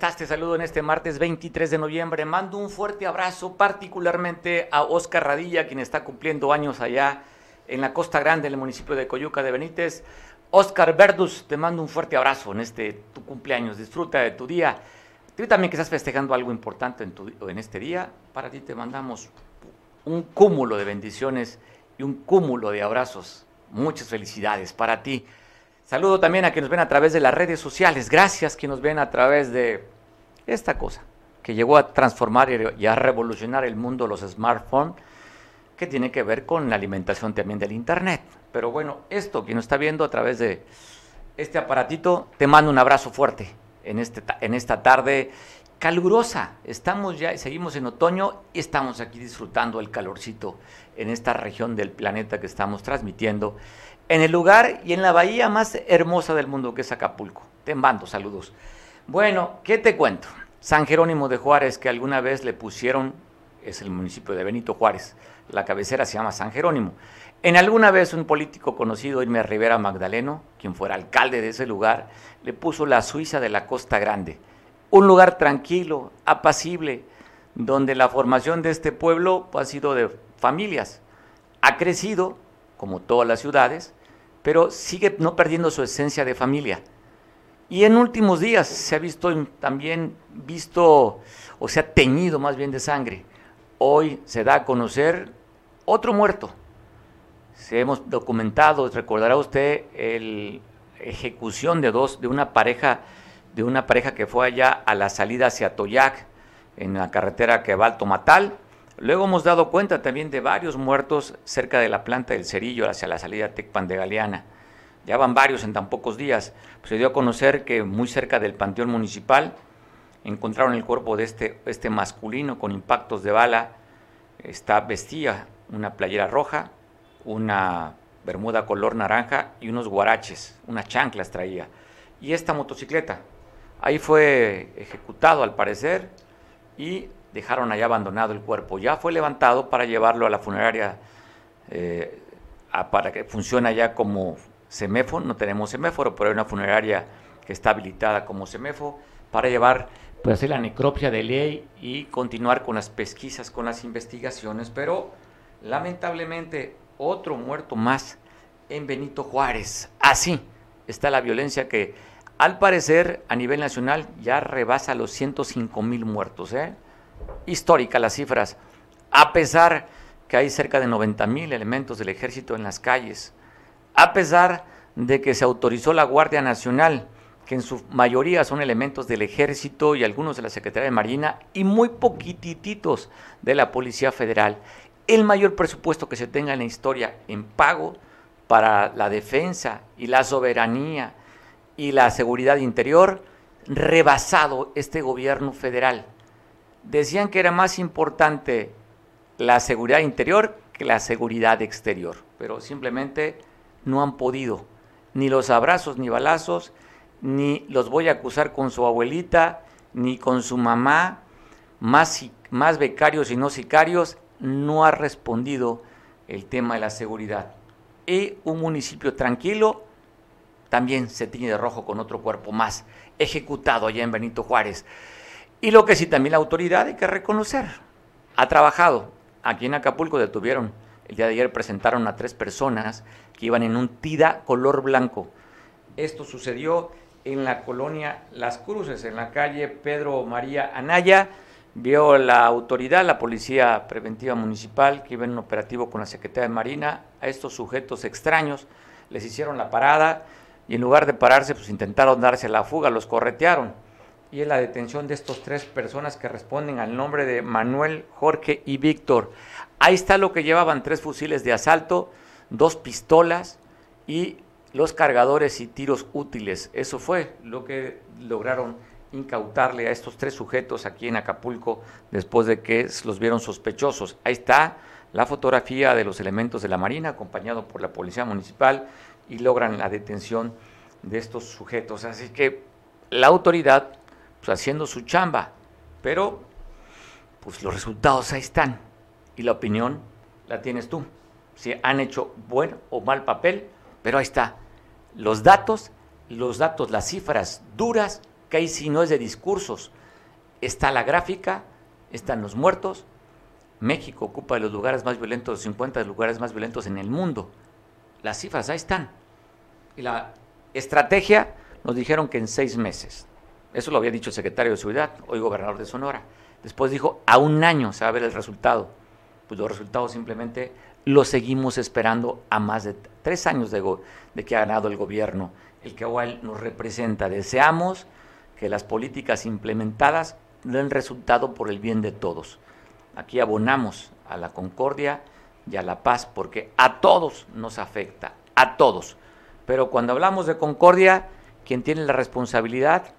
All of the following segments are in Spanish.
estás? Te saludo en este martes 23 de noviembre. Mando un fuerte abrazo particularmente a Oscar Radilla, quien está cumpliendo años allá en la Costa Grande, en el municipio de Coyuca de Benítez. Oscar Verdus, te mando un fuerte abrazo en este tu cumpleaños. Disfruta de tu día. Tú también que estás festejando algo importante en, tu, en este día, para ti te mandamos un cúmulo de bendiciones y un cúmulo de abrazos. Muchas felicidades para ti. Saludo también a quienes nos ven a través de las redes sociales. Gracias que nos ven a través de esta cosa que llegó a transformar y a revolucionar el mundo, los smartphones, que tiene que ver con la alimentación también del Internet. Pero bueno, esto que nos está viendo a través de este aparatito, te mando un abrazo fuerte en, este, en esta tarde calurosa. Estamos ya, seguimos en otoño y estamos aquí disfrutando el calorcito en esta región del planeta que estamos transmitiendo en el lugar y en la bahía más hermosa del mundo que es Acapulco. Te mando saludos. Bueno, ¿qué te cuento? San Jerónimo de Juárez, que alguna vez le pusieron, es el municipio de Benito Juárez, la cabecera se llama San Jerónimo. En alguna vez un político conocido, Irme Rivera Magdaleno, quien fuera alcalde de ese lugar, le puso la Suiza de la Costa Grande. Un lugar tranquilo, apacible, donde la formación de este pueblo ha sido de familias. Ha crecido, como todas las ciudades, pero sigue no perdiendo su esencia de familia. Y en últimos días se ha visto también visto, o se ha teñido más bien de sangre. Hoy se da a conocer otro muerto. Se hemos documentado, recordará usted, la ejecución de dos, de una pareja, de una pareja que fue allá a la salida hacia Toyac, en la carretera que va al Tomatal, Luego hemos dado cuenta también de varios muertos cerca de la planta del Cerillo hacia la salida Tecpan de Galeana. Ya van varios en tan pocos días. se dio a conocer que muy cerca del Panteón Municipal encontraron el cuerpo de este, este masculino con impactos de bala. Está vestía una playera roja, una bermuda color naranja y unos guaraches, unas chanclas traía. Y esta motocicleta. Ahí fue ejecutado al parecer y dejaron allá abandonado el cuerpo. Ya fue levantado para llevarlo a la funeraria eh, para que funcione allá como seméforo. No tenemos seméforo, pero hay una funeraria que está habilitada como seméforo para llevar, pues hacer la necropsia de ley y continuar con las pesquisas, con las investigaciones. Pero lamentablemente otro muerto más en Benito Juárez. Así está la violencia que al parecer a nivel nacional ya rebasa los 105 mil muertos. ¿eh? histórica las cifras, a pesar que hay cerca de 90 mil elementos del ejército en las calles, a pesar de que se autorizó la Guardia Nacional, que en su mayoría son elementos del ejército y algunos de la Secretaría de Marina y muy poquititos de la Policía Federal. El mayor presupuesto que se tenga en la historia en pago para la defensa y la soberanía y la seguridad interior, rebasado este gobierno federal decían que era más importante la seguridad interior que la seguridad exterior, pero simplemente no han podido, ni los abrazos ni balazos, ni los voy a acusar con su abuelita, ni con su mamá, más, más becarios y no sicarios, no ha respondido el tema de la seguridad. Y un municipio tranquilo también se tiñe de rojo con otro cuerpo más, ejecutado allá en Benito Juárez. Y lo que sí también la autoridad hay que reconocer, ha trabajado. Aquí en Acapulco detuvieron, el día de ayer presentaron a tres personas que iban en un tida color blanco. Esto sucedió en la colonia Las Cruces, en la calle Pedro María Anaya. Vio la autoridad, la Policía Preventiva Municipal, que iba en un operativo con la Secretaría de Marina, a estos sujetos extraños, les hicieron la parada y en lugar de pararse, pues intentaron darse la fuga, los corretearon y es la detención de estos tres personas que responden al nombre de Manuel, Jorge y Víctor. Ahí está lo que llevaban tres fusiles de asalto, dos pistolas y los cargadores y tiros útiles. Eso fue lo que lograron incautarle a estos tres sujetos aquí en Acapulco después de que los vieron sospechosos. Ahí está la fotografía de los elementos de la Marina acompañado por la Policía Municipal y logran la detención de estos sujetos. Así que la autoridad pues, haciendo su chamba, pero pues los resultados ahí están y la opinión la tienes tú. Si han hecho buen o mal papel, pero ahí está. Los datos, los datos, las cifras duras que ahí sí no es de discursos. Está la gráfica, están los muertos. México ocupa los lugares más violentos, los 50 lugares más violentos en el mundo. Las cifras ahí están. Y la estrategia nos dijeron que en seis meses. Eso lo había dicho el secretario de Seguridad, hoy gobernador de Sonora. Después dijo, a un año se va a ver el resultado. Pues los resultados simplemente los seguimos esperando a más de tres años de, de que ha ganado el gobierno, el que igual nos representa. Deseamos que las políticas implementadas den resultado por el bien de todos. Aquí abonamos a la concordia y a la paz porque a todos nos afecta, a todos. Pero cuando hablamos de concordia, quien tiene la responsabilidad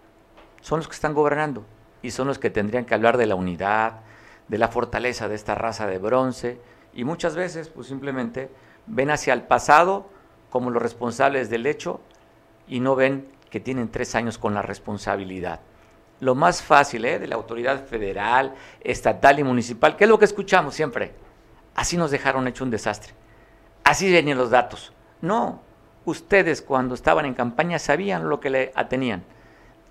son los que están gobernando y son los que tendrían que hablar de la unidad, de la fortaleza de esta raza de bronce y muchas veces pues simplemente ven hacia el pasado como los responsables del hecho y no ven que tienen tres años con la responsabilidad. Lo más fácil ¿eh? de la autoridad federal, estatal y municipal, ¿qué es lo que escuchamos siempre? Así nos dejaron hecho un desastre. Así venían los datos. No, ustedes cuando estaban en campaña sabían lo que le atenían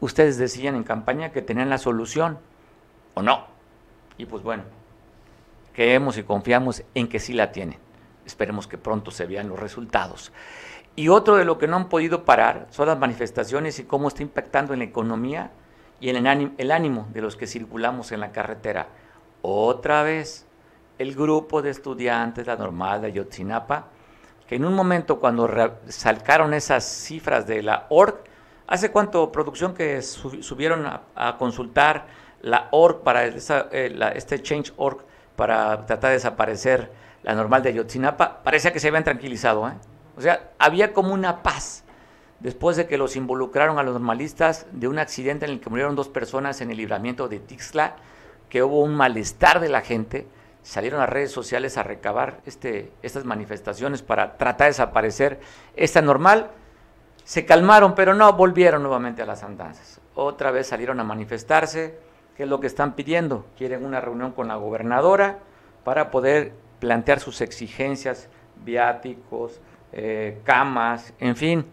ustedes decían en campaña que tenían la solución, ¿o no? Y pues bueno, creemos y confiamos en que sí la tienen. Esperemos que pronto se vean los resultados. Y otro de lo que no han podido parar son las manifestaciones y cómo está impactando en la economía y en el ánimo, de los que circulamos en la carretera. Otra vez, el grupo de estudiantes, la normal de Ayotzinapa, que en un momento cuando salcaron esas cifras de la ORG, ¿Hace cuánto producción que subieron a, consultar la org para eh, este change.org para tratar de desaparecer la normal de Ayotzinapa? Parecía que se habían tranquilizado. ¿eh? O sea, había como una paz después de que los involucraron a los normalistas de un accidente en el que murieron dos personas en el libramiento de Tixla, que hubo un malestar de la gente, salieron a redes sociales a recabar este, estas manifestaciones para tratar de desaparecer esta normal se calmaron, pero no volvieron nuevamente a las andanzas. Otra vez salieron a manifestarse. ¿Qué es lo que están pidiendo? Quieren una reunión con la gobernadora para poder plantear sus exigencias, viáticos, eh, camas, en fin,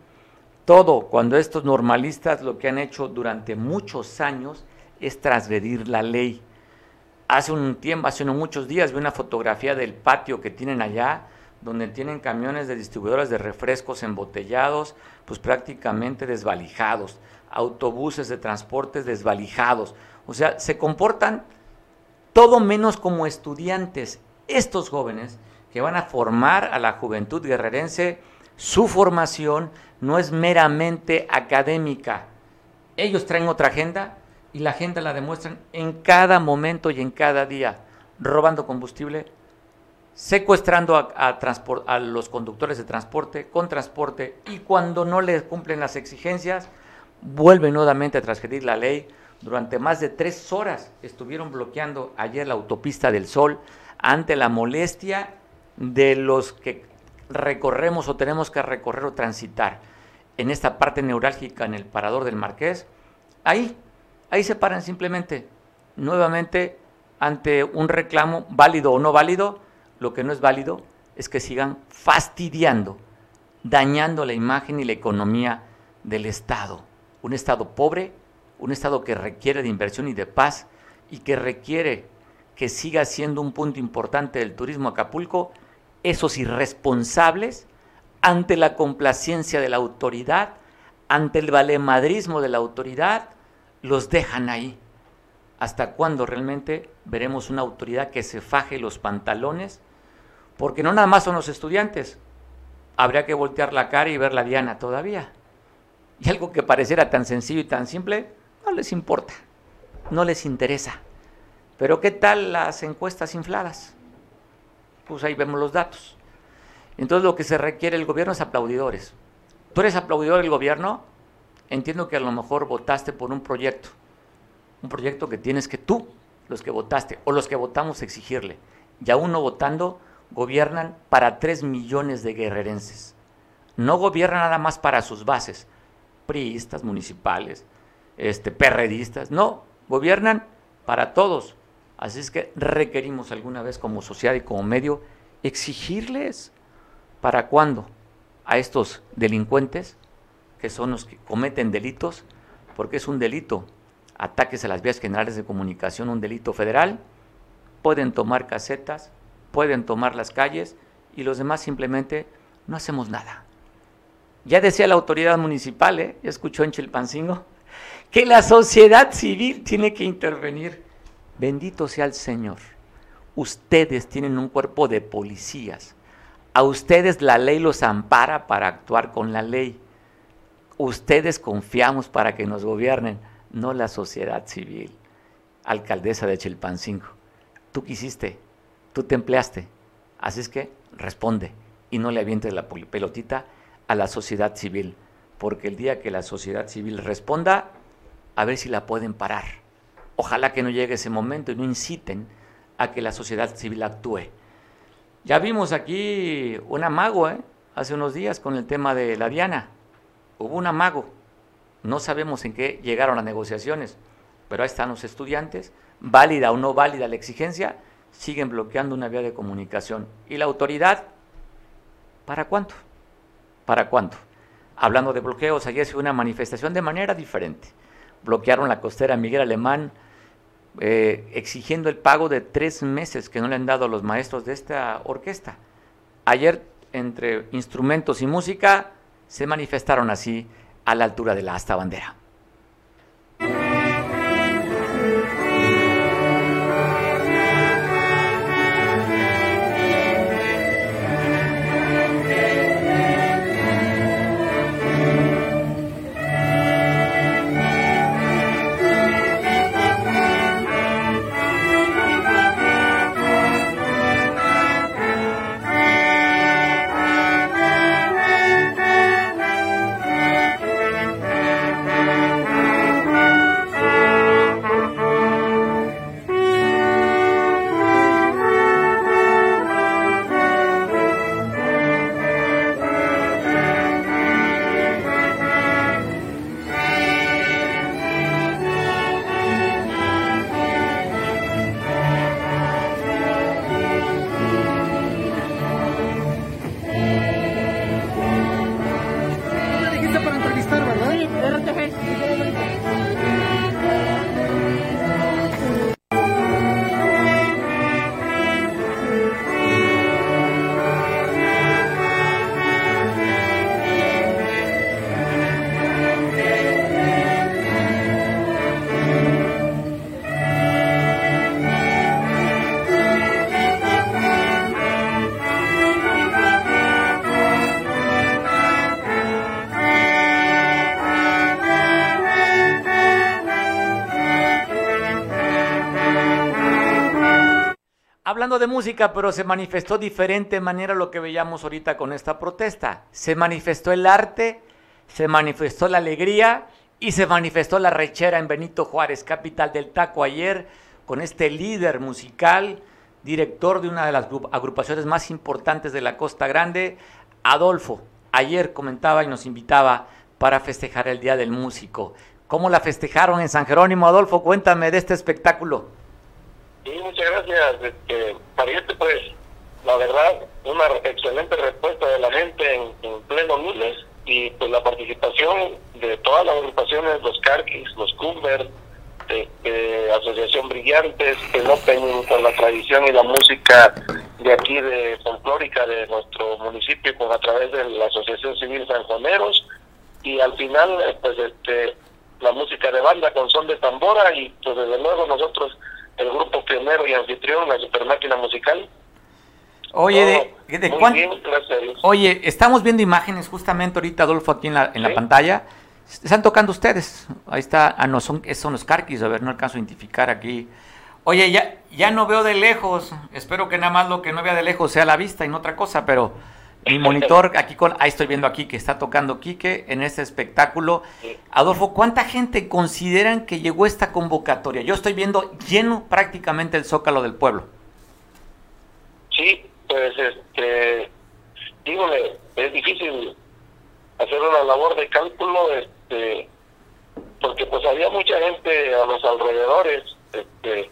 todo. Cuando estos normalistas lo que han hecho durante muchos años es transgredir la ley. Hace un tiempo, hace unos muchos días, vi una fotografía del patio que tienen allá, donde tienen camiones de distribuidores de refrescos embotellados, pues prácticamente desvalijados, autobuses de transportes desvalijados. O sea, se comportan todo menos como estudiantes. Estos jóvenes que van a formar a la juventud guerrerense, su formación no es meramente académica. Ellos traen otra agenda y la agenda la demuestran en cada momento y en cada día, robando combustible, secuestrando a, los conductores de transporte con transporte y cuando no les cumplen las exigencias, vuelven nuevamente a transgredir la ley. Durante más de tres horas estuvieron bloqueando ayer la autopista del Sol ante la molestia de los que recorremos o tenemos que recorrer o transitar en esta parte neurálgica en el parador del Marqués. Ahí, ahí se paran simplemente, nuevamente ante un reclamo válido o no válido, lo que no es válido es que sigan fastidiando, dañando la imagen y la economía del Estado. Un Estado pobre, un Estado que requiere de inversión y de paz y que requiere que siga siendo un punto importante del turismo Acapulco, esos irresponsables, ante la complacencia de la autoridad, ante el valemadrismo de la autoridad, los dejan ahí. ¿Hasta cuándo realmente veremos una autoridad que se faje los pantalones porque no nada más son los estudiantes. Habría que voltear la cara y ver la diana todavía. Y algo que pareciera tan sencillo y tan simple, no les importa, no les interesa. Pero ¿qué tal las encuestas infladas? Pues ahí vemos los datos. Entonces lo que se requiere el gobierno es aplaudidores. ¿Tú eres aplaudidor del gobierno? Entiendo que a lo mejor votaste por un proyecto. Un proyecto que tienes que tú, los que votaste, o los que votamos, exigirle. Y aún no votando, gobiernan para 3 millones de guerrerenses. No gobiernan nada más para sus bases, priistas, municipales, este, perredistas, no, gobiernan para todos. Así es que requerimos alguna vez como sociedad y como medio exigirles para cuándo a estos delincuentes, que son los que cometen delitos, porque es un delito. Ataques a las vías generales de comunicación, un delito federal. Pueden tomar casetas, pueden tomar las calles y los demás simplemente no hacemos nada. Ya decía la autoridad municipal, ¿eh? ya escuchó en Chilpancingo, que la sociedad civil tiene que intervenir. Bendito sea el Señor. Ustedes tienen un cuerpo de policías. A ustedes la ley los ampara para actuar con la ley. Ustedes confiamos para que nos gobiernen, no la sociedad civil. Alcaldesa de Chilpancingo, tú quisiste, tú te empleaste. Así es que responde y no le avientes la pelotita a la sociedad civil, porque el día que la sociedad civil responda, a ver si la pueden parar. Ojalá que no llegue ese momento y no inciten a que la sociedad civil actúe. Ya vimos aquí un amago ¿eh? hace unos días con el tema de la Diana. Hubo un amago. No sabemos en qué llegaron las negociaciones, pero ahí están los estudiantes, válida o no válida la exigencia, siguen bloqueando una vía de comunicación. ¿Y la autoridad? ¿Para cuánto? ¿Para cuánto? Hablando de bloqueos, ayer se una manifestación de manera diferente. Bloquearon la costera Miguel Alemán, eh, exigiendo el pago de tres meses que no le han dado a los maestros de esta orquesta. Ayer, entre instrumentos y música, se manifestaron así a la altura de la asta bandera. De música, pero se manifestó diferente manera lo que veíamos ahorita con esta protesta. Se manifestó el arte, se manifestó la alegría y se manifestó la rechera en Benito Juárez, capital del taco, ayer con este líder musical, director de una de las agrupaciones más importantes de la Costa Grande, Adolfo. Ayer comentaba y nos invitaba para festejar el Día del Músico. ¿Cómo la festejaron en San Jerónimo, Adolfo? Cuéntame de este espectáculo. Sí, muchas gracias. Este, este pues, la verdad, una excelente respuesta de la gente en, pleno lunes y pues la participación de todas las agrupaciones, los Carquis, los Cumber, de, Asociación Brillantes, el Open con la tradición y la música de aquí de folclórica de nuestro municipio con a través de la Asociación Civil Sanjoneros y al final eh, pues este la música de banda con son de tambora y pues desde luego nosotros el grupo pionero y anfitrión, la super máquina musical. Oye, de, de Oye, estamos viendo imágenes justamente ahorita, Adolfo, aquí en la, en la pantalla. Están tocando ustedes. Ahí está. Ah, no, son, son los carquis. A ver, no alcanzo a identificar aquí. Oye, ya, ya no veo de lejos. Espero que nada más lo que no vea de lejos sea la vista y no otra cosa, pero mi monitor aquí con, ahí estoy viendo aquí que está tocando Quique en este espectáculo. Adolfo, ¿cuánta gente consideran que llegó esta convocatoria? Yo estoy viendo lleno prácticamente el zócalo del pueblo. Sí, pues este, dígame, es difícil hacer una labor de cálculo, este, porque pues había mucha gente a los alrededores, este,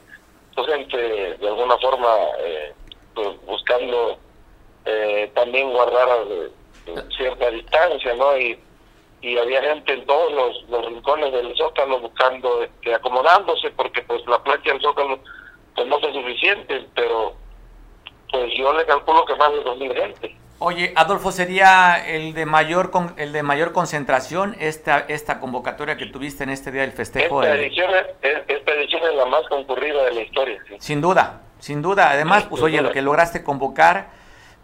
pues gente de alguna forma eh, pues, buscando eh, también guardar eh, cierta distancia, ¿no? Y y había gente en todos los, rincones del Zócalo buscando, este, acomodándose, porque pues la plancha del Zócalo pues no fue suficiente, pero pues yo le calculo que más de 2.000 gente. Oye, Adolfo, ¿sería el de mayor con, el de mayor concentración esta esta convocatoria que tuviste en este día del festejo? Esta, edición, es, esta edición es la más concurrida de la historia. Sin duda, sin duda. Además, pues oye, lo que lograste convocar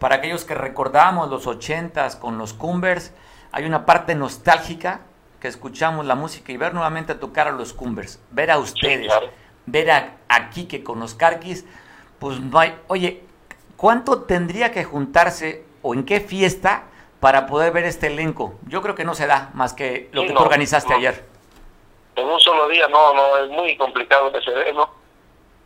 para aquellos que recordamos los ochentas con los Cumbers, hay una parte nostálgica que escuchamos la música y ver nuevamente tocar a los Cumbers, ver a ustedes, ver a, aquí que con los Carquis, pues no hay, oye, ¿cuánto tendría que juntarse o en qué fiesta para poder ver este elenco? Yo creo que no se da más que lo que tú organizaste ayer. En un solo día no, no, es muy complicado que se dé, ¿no?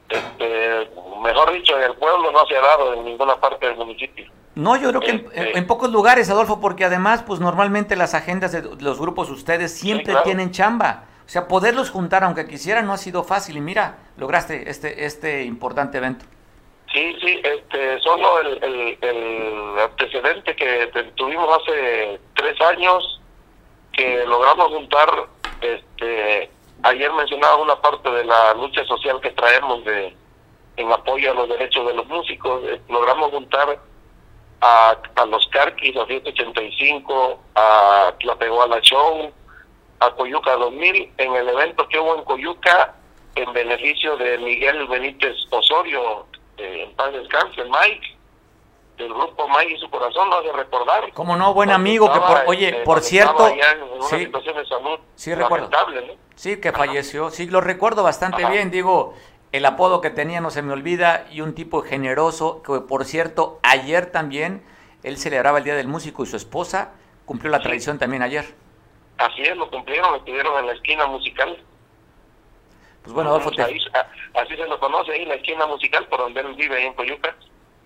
Este, mejor dicho, en el pueblo no se ha dado en ninguna parte del municipio. No, yo creo que en, este pocos lugares, Adolfo, porque además, pues normalmente las agendas de los grupos ustedes siempre tienen chamba. O sea, poderlos juntar, aunque quisieran, no ha sido fácil. Y mira, lograste este este importante evento. Sí, sí, este, solo el, el, antecedente que tuvimos hace tres años, que logramos juntar, este, ayer mencionaba una parte de la lucha social que traemos de en apoyo a los derechos de los músicos, eh, logramos juntar a, a los Carquis, a 185, a la Show, a Coyuca 2000, en el evento que hubo en Coyuca en beneficio de Miguel Benítez Osorio, eh, en paz descanse, Mike, del grupo Mike y su corazón, lo hace recordar. Como no, buen amigo, que por, oye, este, por cierto, sí, sí recuerdo, sí, que falleció, sí, lo recuerdo bastante bien, digo, el apodo que tenía no se me olvida y un tipo generoso que por cierto ayer también él celebraba el Día del Músico y su esposa cumplió la tradición también ayer. Así es, lo cumplieron, lo tuvieron en la esquina musical. Pues bueno, Adolfo, así se lo conoce ahí, en la esquina musical, por donde él vive, ahí en Coyuca.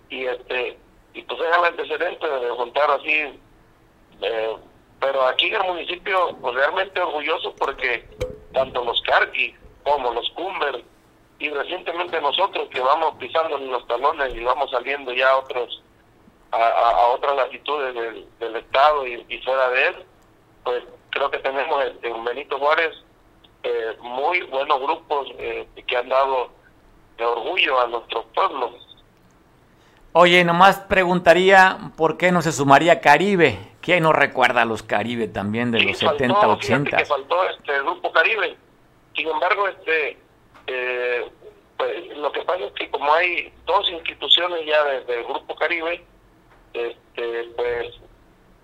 Y este y pues es el antecedente de juntar así. Eh, pero aquí en el municipio, pues realmente orgulloso porque tanto los Carqui como los Cumber y recientemente nosotros que vamos pisando los talones y vamos saliendo ya a otros a, otras latitudes del, estado y, fuera de él pues creo que tenemos en Benito Juárez eh, muy buenos grupos eh, que han dado de orgullo a nuestros pueblos Oye, nomás preguntaría por qué no se sumaría Caribe. ¿Quién no recuerda a los Caribe también de los 70, 80? Que faltó este grupo Caribe. Sin embargo, este eh, pues, lo que pasa es que como hay dos instituciones ya desde el Grupo Caribe, este, pues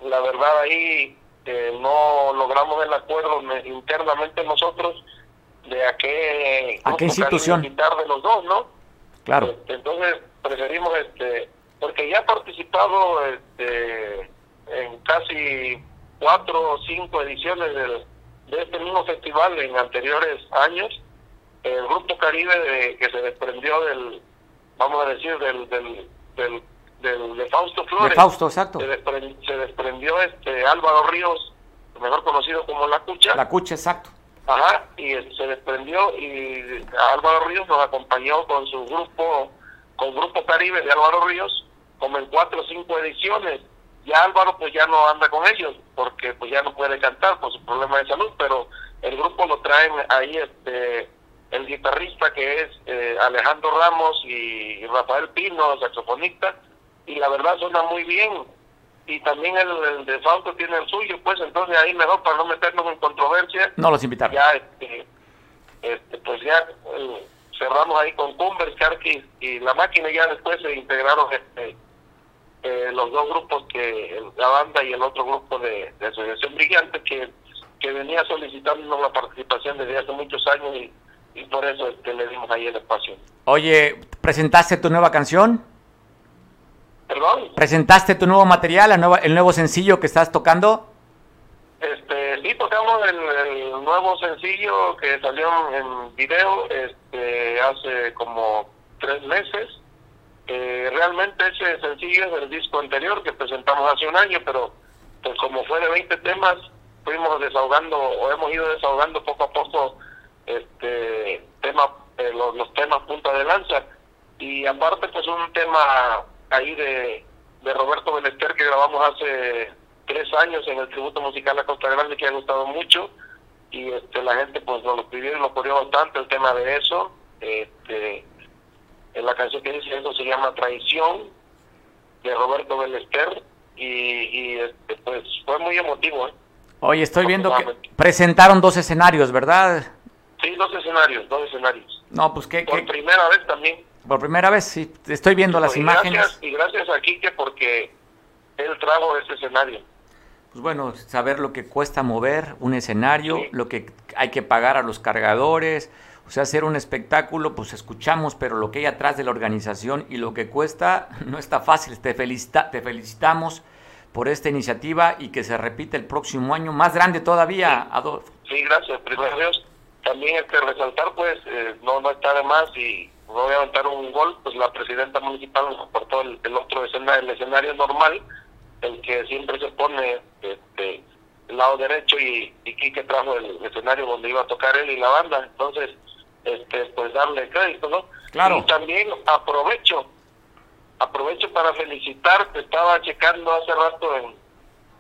la verdad ahí eh, no logramos el acuerdo internamente nosotros de a qué, ¿A qué institución de los dos, ¿no? Claro. Este, entonces preferimos, este, porque ya ha participado este, en casi cuatro o cinco ediciones del, de este mismo festival en anteriores años el grupo Caribe que se desprendió del, vamos a decir, del, del, del, de Fausto Flores. De Fausto, exacto. Se, desprendió, este Álvaro Ríos, mejor conocido como La Cucha. La Cucha, exacto. Ajá, y se desprendió y Álvaro Ríos nos acompañó con su grupo, con Grupo Caribe de Álvaro Ríos, como en cuatro o cinco ediciones. Ya Álvaro pues ya no anda con ellos, porque pues ya no puede cantar por su problema de salud, pero el grupo lo traen ahí este el guitarrista que es eh, Alejandro Ramos y Rafael Pino, saxofonista, y la verdad suena muy bien. Y también el, de Fausto tiene el suyo, pues entonces ahí mejor para no meternos en controversia. No los invitaron. Ya, este, este, pues ya eh, cerramos ahí con Cumbers, Carquis y la máquina, ya después se integraron este, eh, los dos grupos, que la banda y el otro grupo de, de Asociación Brillante, que, que venía solicitando la participación desde hace muchos años y y por eso es que le dimos ahí el espacio. Oye, ¿presentaste tu nueva canción? ¿Perdón? ¿Presentaste tu nuevo material, el nuevo, el nuevo sencillo que estás tocando? Este, sí, tocamos el, nuevo sencillo que salió en video este, hace como tres meses. Eh, realmente ese sencillo es del disco anterior que presentamos hace un año, pero pues como fue de 20 temas, fuimos desahogando o hemos ido desahogando poco a poco este tema eh, los, temas punta de lanza y aparte pues un tema ahí de, de Roberto Benester que grabamos hace tres años en el tributo musical a Costa Grande que ha gustado mucho y este, la gente pues nos lo pidió y lo corrió bastante el tema de eso. Este, en la canción que dice eso se llama Traición de Roberto Belester y, y este, pues fue muy emotivo. ¿eh? Oye, estoy viendo que presentaron dos escenarios, ¿verdad? Sí, dos escenarios, dos escenarios. No, pues que... Por primera vez también. Por primera vez, sí. Estoy viendo las imágenes. y gracias a Quique porque él trajo ese escenario. Pues bueno, saber lo que cuesta mover un escenario, lo que hay que pagar a los cargadores, o sea, hacer un espectáculo, pues escuchamos, pero lo que hay atrás de la organización y lo que cuesta no está fácil. Te, felicita, te felicitamos por esta iniciativa y que se repite el próximo año, más grande todavía, Adolfo. Sí, gracias, primero Dios. También hay que resaltar, pues, eh, no, no está de más y voy a aventar un gol, pues la presidenta municipal nos aportó el, otro escenario, el escenario normal, el que siempre se pone este, el lado derecho y, y Quique trajo el escenario donde iba a tocar él y la banda. Entonces, este, pues darle crédito, ¿no? Claro. Y también aprovecho, aprovecho para felicitarte, estaba checando hace rato en,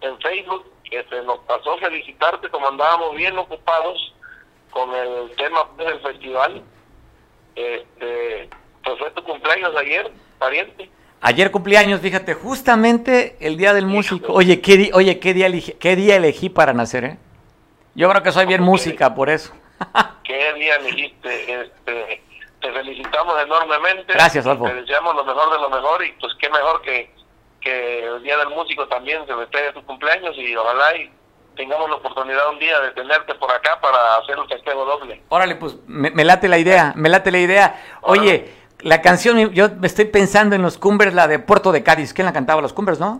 en Facebook, que se nos pasó felicitarte como andábamos bien ocupados con el tema del festival. Este, pues fue tu cumpleaños ayer, pariente. Ayer cumpleaños, fíjate, justamente el día del músico. Oye, ¿qué, oye, ¿qué, día elegí, ¿qué día elegí para nacer, eh? Yo creo que soy bien música, por eso. ¿Qué día elegiste? Este, te felicitamos enormemente. Gracias, Alfo. Te deseamos lo mejor de lo mejor y pues qué mejor que, que el día del músico también se festeje tu cumpleaños y ojalá y tengamos la oportunidad un día de tenerte por acá para hacer un festejo doble. Órale, pues me, late la idea, me late la idea. Oye, la canción, yo me estoy pensando en los Cumbres, la de Puerto de Cádiz. ¿Quién la cantaba? ¿Los Cumbres, no?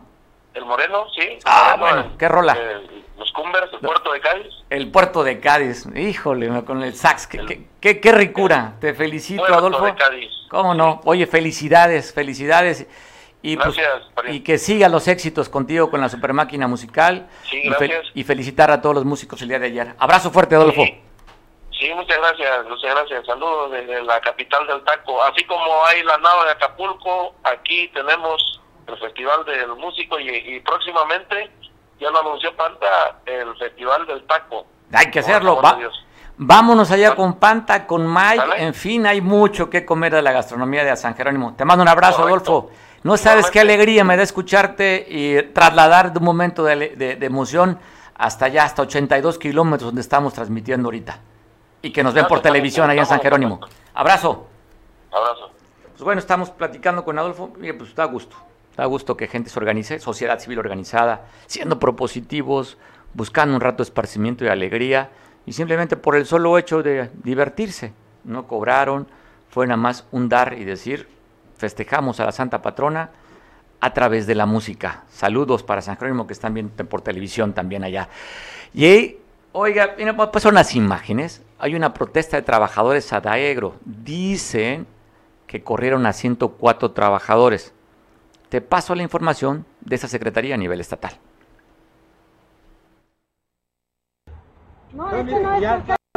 El Moreno, sí. Ah, bueno, qué rola. los Cumbres, el Puerto de Cádiz. El Puerto de Cádiz, híjole, con el sax, qué, qué, qué, ricura. Te felicito, Puerto Adolfo. De Cádiz. ¿Cómo no? Oye, felicidades, felicidades. Y, pues, y que sigan los éxitos contigo con la super máquina musical. Sí, y, felicitar a todos los músicos el día de ayer. Abrazo fuerte, Adolfo. Sí. Muchas gracias, muchas gracias. Saludos desde la capital del taco. Así como hay la nava de Acapulco, aquí tenemos el Festival del Músico y, próximamente, ya lo anunció Panta, el Festival del Taco. Hay que hacerlo, va. Vámonos allá con Panta, con Mike, en fin, hay mucho que comer de la gastronomía de San Jerónimo. Te mando un abrazo, Adolfo. No sabes qué alegría me da escucharte y trasladar de un momento de, emoción hasta allá, hasta 82 kilómetros donde estamos transmitiendo ahorita. Y que nos ven por televisión allá en San Jerónimo. Abrazo. Abrazo. Pues bueno, estamos platicando con Adolfo. y pues da gusto. Da gusto que gente se organice, sociedad civil organizada, siendo propositivos, buscando un rato de esparcimiento y alegría. Y simplemente por el solo hecho de divertirse. No cobraron, fue nada más un dar y decir, festejamos a la Santa Patrona a través de la música. Saludos para San Jerónimo que están viendo por televisión también allá. Y oiga, pues son las imágenes. Hay una protesta de trabajadores a Daegro. Dicen que corrieron a 104 trabajadores. Te paso la información de esa secretaría a nivel estatal. No, eso no es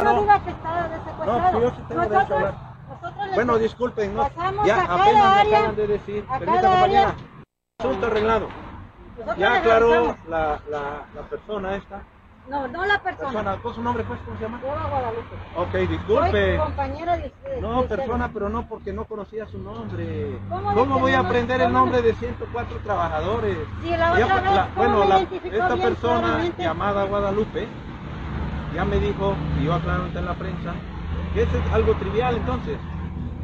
no diga que está No, bueno, disculpen, no, ya apenas me acaban de decir, permita compañera, asunto arreglado. Ya aclaró la, la, la persona esta. No, no la persona. persona. ¿Cuál su nombre, pues? ¿Cómo se llama? Eva Guadalupe. Ok, disculpe. Soy compañera de ustedes. No, persona, pero no porque no conocía su nombre. ¿Cómo, voy a aprender el nombre de 104 trabajadores? Sí, la otra vez, la, bueno, la, esta persona llamada Guadalupe ya me dijo, y yo aclaro en la prensa, que es algo trivial entonces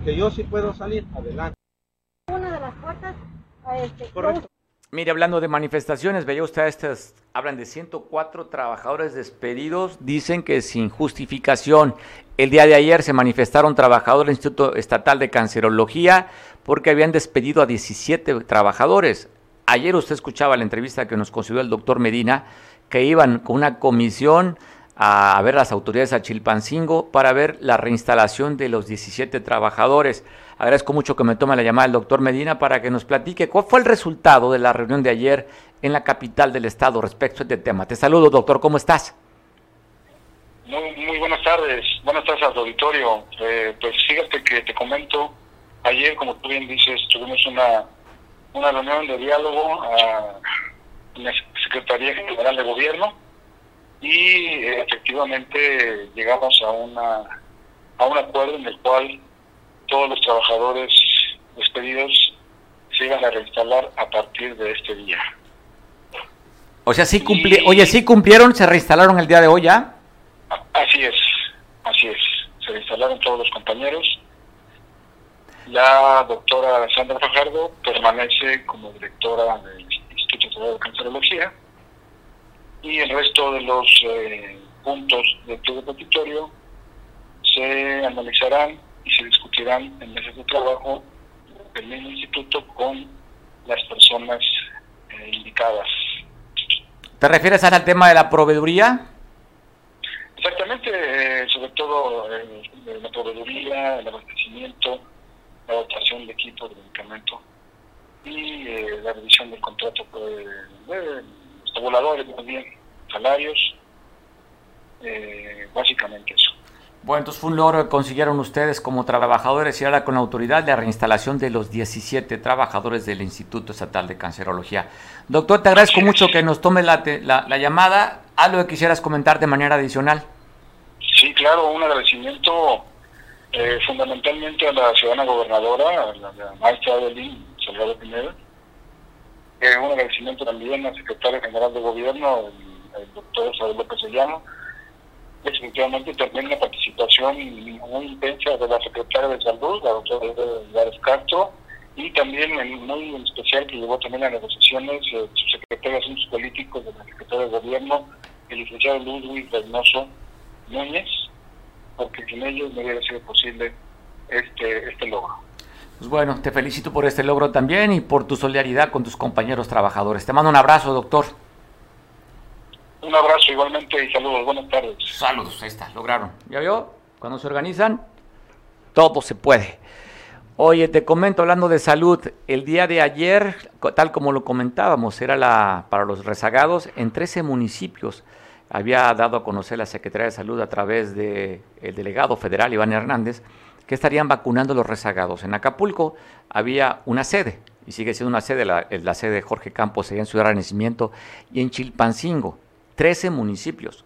que yo sí puedo salir adelante. Una de las puertas, este, Correcto. Mire, hablando de manifestaciones, veía usted estas, hablan de 104 trabajadores despedidos, dicen que sin justificación. El día de ayer se manifestaron trabajadores del Instituto Estatal de Cancerología porque habían despedido a 17 trabajadores. Ayer usted escuchaba la entrevista que nos concedió el doctor Medina, que iban con una comisión a ver las autoridades a Chilpancingo para ver la reinstalación de los 17 trabajadores. Agradezco mucho que me tome la llamada el doctor Medina para que nos platique cuál fue el resultado de la reunión de ayer en la capital del estado respecto a este tema. Te saludo, doctor, ¿cómo estás? Muy, buenas tardes, buenas tardes al auditorio. Eh, pues fíjate que te comento, ayer, como tú bien dices, tuvimos una, una reunión de diálogo a, ah, en la Secretaría General de Gobierno y efectivamente llegamos a una a un acuerdo en el cual todos los trabajadores despedidos se iban a reinstalar a partir de este día. O sea, sí cumpli oye, sí cumplieron, se reinstalaron el día de hoy ya. Así es, así es. Se reinstalaron todos los compañeros. La doctora Sandra Fajardo permanece como directora del Instituto de Cancerología y el resto de los eh, puntos del de petitorio se analizarán y se discutirán en meses de trabajo del mismo instituto con las personas eh, indicadas. ¿Te refieres al tema de la proveeduría? Exactamente, eh, sobre todo la proveeduría, el abastecimiento, la dotación de equipos de medicamento y la revisión del contrato de, los tabuladores también salarios, eh, básicamente eso. Bueno, entonces fue un logro que consiguieron ustedes como trabajadores y ahora con la autoridad la reinstalación de los 17 trabajadores del Instituto Estatal de Cancerología. Doctor, te agradezco mucho que nos tome la, la, llamada. ¿Algo que quisieras comentar de manera adicional? Sí, claro, un agradecimiento eh, fundamentalmente a la ciudadana gobernadora, a la, maestra Adelín Salgado Pineda. Un agradecimiento también al secretario general de gobierno, el doctor Isabel López Llano, definitivamente también la participación muy intensa de la secretaria de Salud, la doctora Lárez Castro, y también muy especial que llevó también a negociaciones eh, su secretario de Asuntos Políticos de la Secretaría de Gobierno, el licenciado Ludwig Reynoso Núñez, porque sin ellos no hubiera sido posible este, este logro. Pues bueno, te felicito por este logro también y por tu solidaridad con tus compañeros trabajadores. Te mando un abrazo, doctor. Un abrazo igualmente y saludos. Buenas tardes. Saludos, ahí está, lograron. ¿Ya vio? Cuando se organizan, todo se puede. Oye, te comento hablando de salud, el día de ayer, tal como lo comentábamos, era la para los rezagados en 13 municipios. Había dado a conocer la Secretaría de Salud a través del el delegado federal Iván Hernández que estarían vacunando los rezagados. En Acapulco había una sede, y sigue siendo una sede, la, la sede de Jorge Campos, allá en Ciudad Renacimiento, y en Chilpancingo 13 municipios.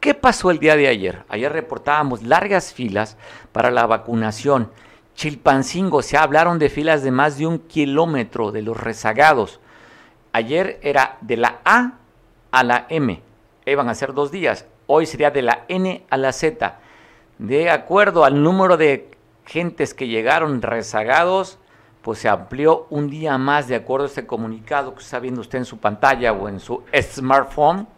¿Qué pasó el día de ayer? Ayer reportábamos largas filas para la vacunación. Chilpancingo, se hablaron de filas de más de un kilómetro de los rezagados. Ayer era de la A a la M. Iban a ser dos días. Hoy sería de la N a la Z. De acuerdo al número de gentes que llegaron rezagados, pues se amplió un día más de acuerdo a este comunicado que está viendo usted en su pantalla o en su smartphone.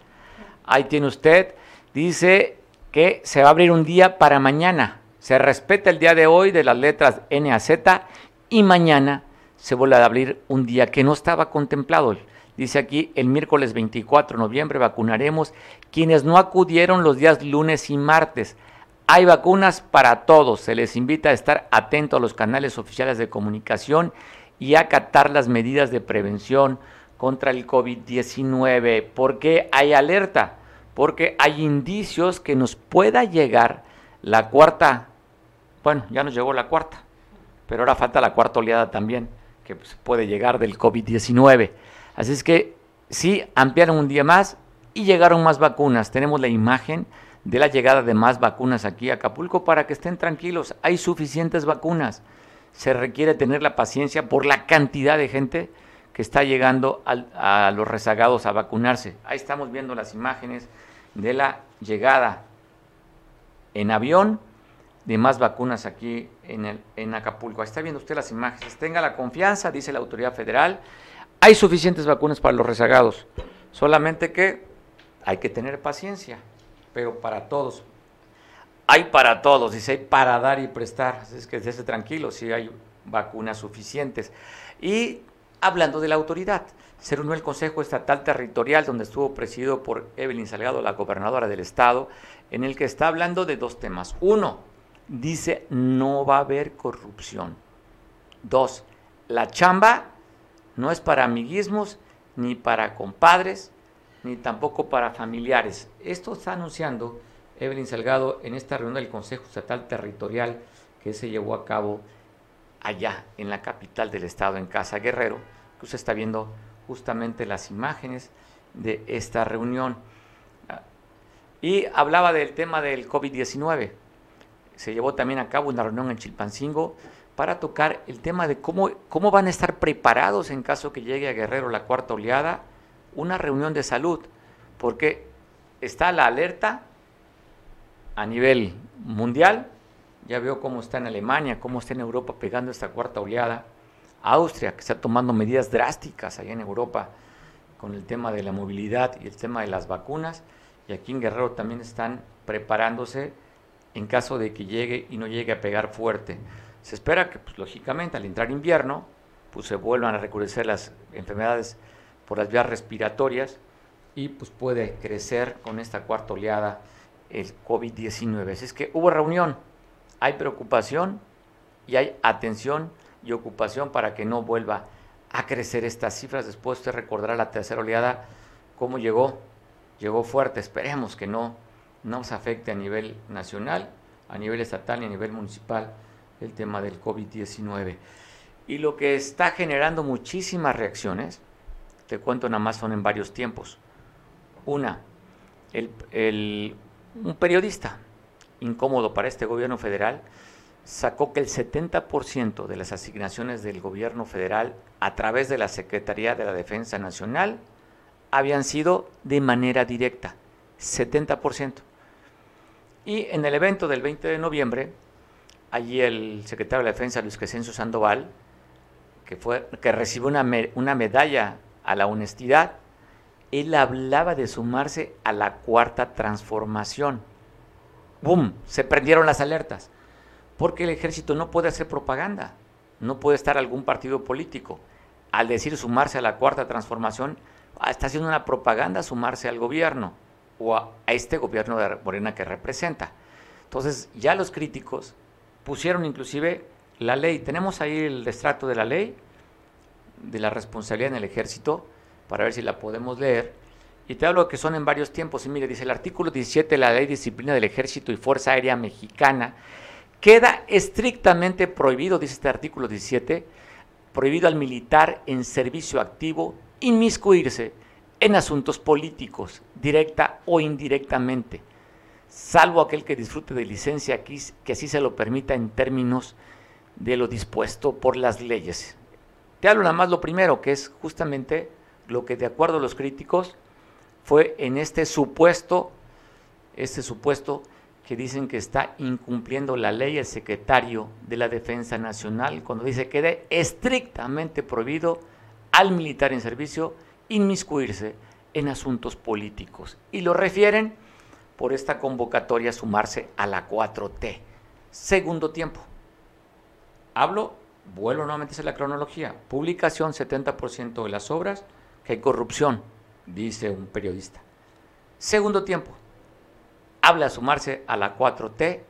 Ahí tiene usted. Dice que se va a abrir un día para mañana. Se respeta el día de hoy de las letras N a Z y mañana se vuelve a abrir un día que no estaba contemplado. Dice aquí, el miércoles 24 de noviembre vacunaremos quienes no acudieron los días lunes y martes. Hay vacunas para todos. Se les invita a estar atentos a los canales oficiales de comunicación y a acatar las medidas de prevención contra el COVID-19. ¿Por qué hay alerta? Porque hay indicios que nos pueda llegar la cuarta, bueno, ya nos llegó la cuarta, pero ahora falta la cuarta oleada también, que pues, puede llegar del COVID-19. Así es que sí, ampliaron un día más y llegaron más vacunas. Tenemos la imagen de la llegada de más vacunas aquí a Acapulco para que estén tranquilos. Hay suficientes vacunas. Se requiere tener la paciencia por la cantidad de gente que está llegando a los rezagados a vacunarse. Ahí estamos viendo las imágenes de la llegada en avión de más vacunas aquí en, el, en Acapulco. Ahí está viendo usted las imágenes. Tenga la confianza, dice la autoridad federal. Hay suficientes vacunas para los rezagados. Solamente que hay que tener paciencia, pero para todos. Hay para todos, dice, hay para dar y prestar. Así es que dése tranquilo si hay vacunas suficientes. Y hablando de la autoridad, se reunió el Consejo Estatal Territorial, donde estuvo presidido por Evelyn Salgado, la gobernadora del estado, en el que está hablando de dos temas. Uno, dice no va a haber corrupción. Dos, la chamba no es para amiguismos, ni para compadres, ni tampoco para familiares. Esto está anunciando Evelyn Salgado en esta reunión del Consejo Estatal Territorial que se llevó a cabo allá en la capital del estado, en Casa Guerrero, que usted está viendo justamente las imágenes de esta reunión. Y hablaba del tema del COVID-19. Se llevó también a cabo una reunión en Chilpancingo para tocar el tema de cómo, cómo van a estar preparados en caso que llegue a Guerrero la cuarta oleada, una reunión de salud, porque está la alerta a nivel mundial, ya veo cómo está en Alemania, cómo está en Europa pegando esta cuarta oleada, Austria, que está tomando medidas drásticas allá en Europa con el tema de la movilidad y el tema de las vacunas, y aquí en Guerrero también están preparándose en caso de que llegue y no llegue a pegar fuerte. Se espera que, pues, lógicamente, al entrar invierno, pues se vuelvan a recrudecer las enfermedades por las vías respiratorias y pues puede crecer con esta cuarta oleada el COVID-19. Es que hubo reunión, hay preocupación y hay atención y ocupación para que no vuelva a crecer estas cifras. Después usted recordará la tercera oleada, cómo llegó, llegó fuerte. Esperemos que no nos afecte a nivel nacional, a nivel estatal y a nivel municipal el tema del COVID-19. Y lo que está generando muchísimas reacciones, te cuento nada más, son en varios tiempos. Una, un periodista incómodo para este gobierno federal sacó que el 70% de las asignaciones del gobierno federal a través de la Secretaría de la Defensa Nacional habían sido de manera directa, 70%. Y en el evento del 20 de noviembre, allí el secretario de la Defensa, Luis Crescencio Sandoval, que, fue, que recibió una, una medalla a la honestidad, él hablaba de sumarse a la cuarta transformación. ¡Bum! Se prendieron las alertas porque el ejército no puede hacer propaganda, no puede estar algún partido político. Al decir sumarse a la cuarta transformación, está haciendo una propaganda sumarse al gobierno o a, este gobierno de Morena que representa. Entonces ya los críticos pusieron inclusive la ley, tenemos ahí el extracto de la ley de la responsabilidad en el ejército, para ver si la podemos leer. Y te hablo que son en varios tiempos. Y mire, dice el artículo 17 de la Ley de Disciplina del Ejército y Fuerza Aérea Mexicana Queda estrictamente prohibido, dice este artículo 17, prohibido al militar en servicio activo inmiscuirse en asuntos políticos, directa o indirectamente, salvo aquel que disfrute de licencia que así se lo permita en términos de lo dispuesto por las leyes. Te hablo nada más lo primero, que es justamente lo que de acuerdo a los críticos fue en este supuesto, este supuesto que dicen que está incumpliendo la ley el secretario de la Defensa Nacional cuando dice que quede estrictamente prohibido al militar en servicio inmiscuirse en asuntos políticos. Y lo refieren por esta convocatoria sumarse a la 4T. Segundo tiempo. Hablo, vuelvo nuevamente a la cronología. Publicación 70% de las obras, que hay corrupción, dice un periodista. Segundo tiempo habla de sumarse a la 4T.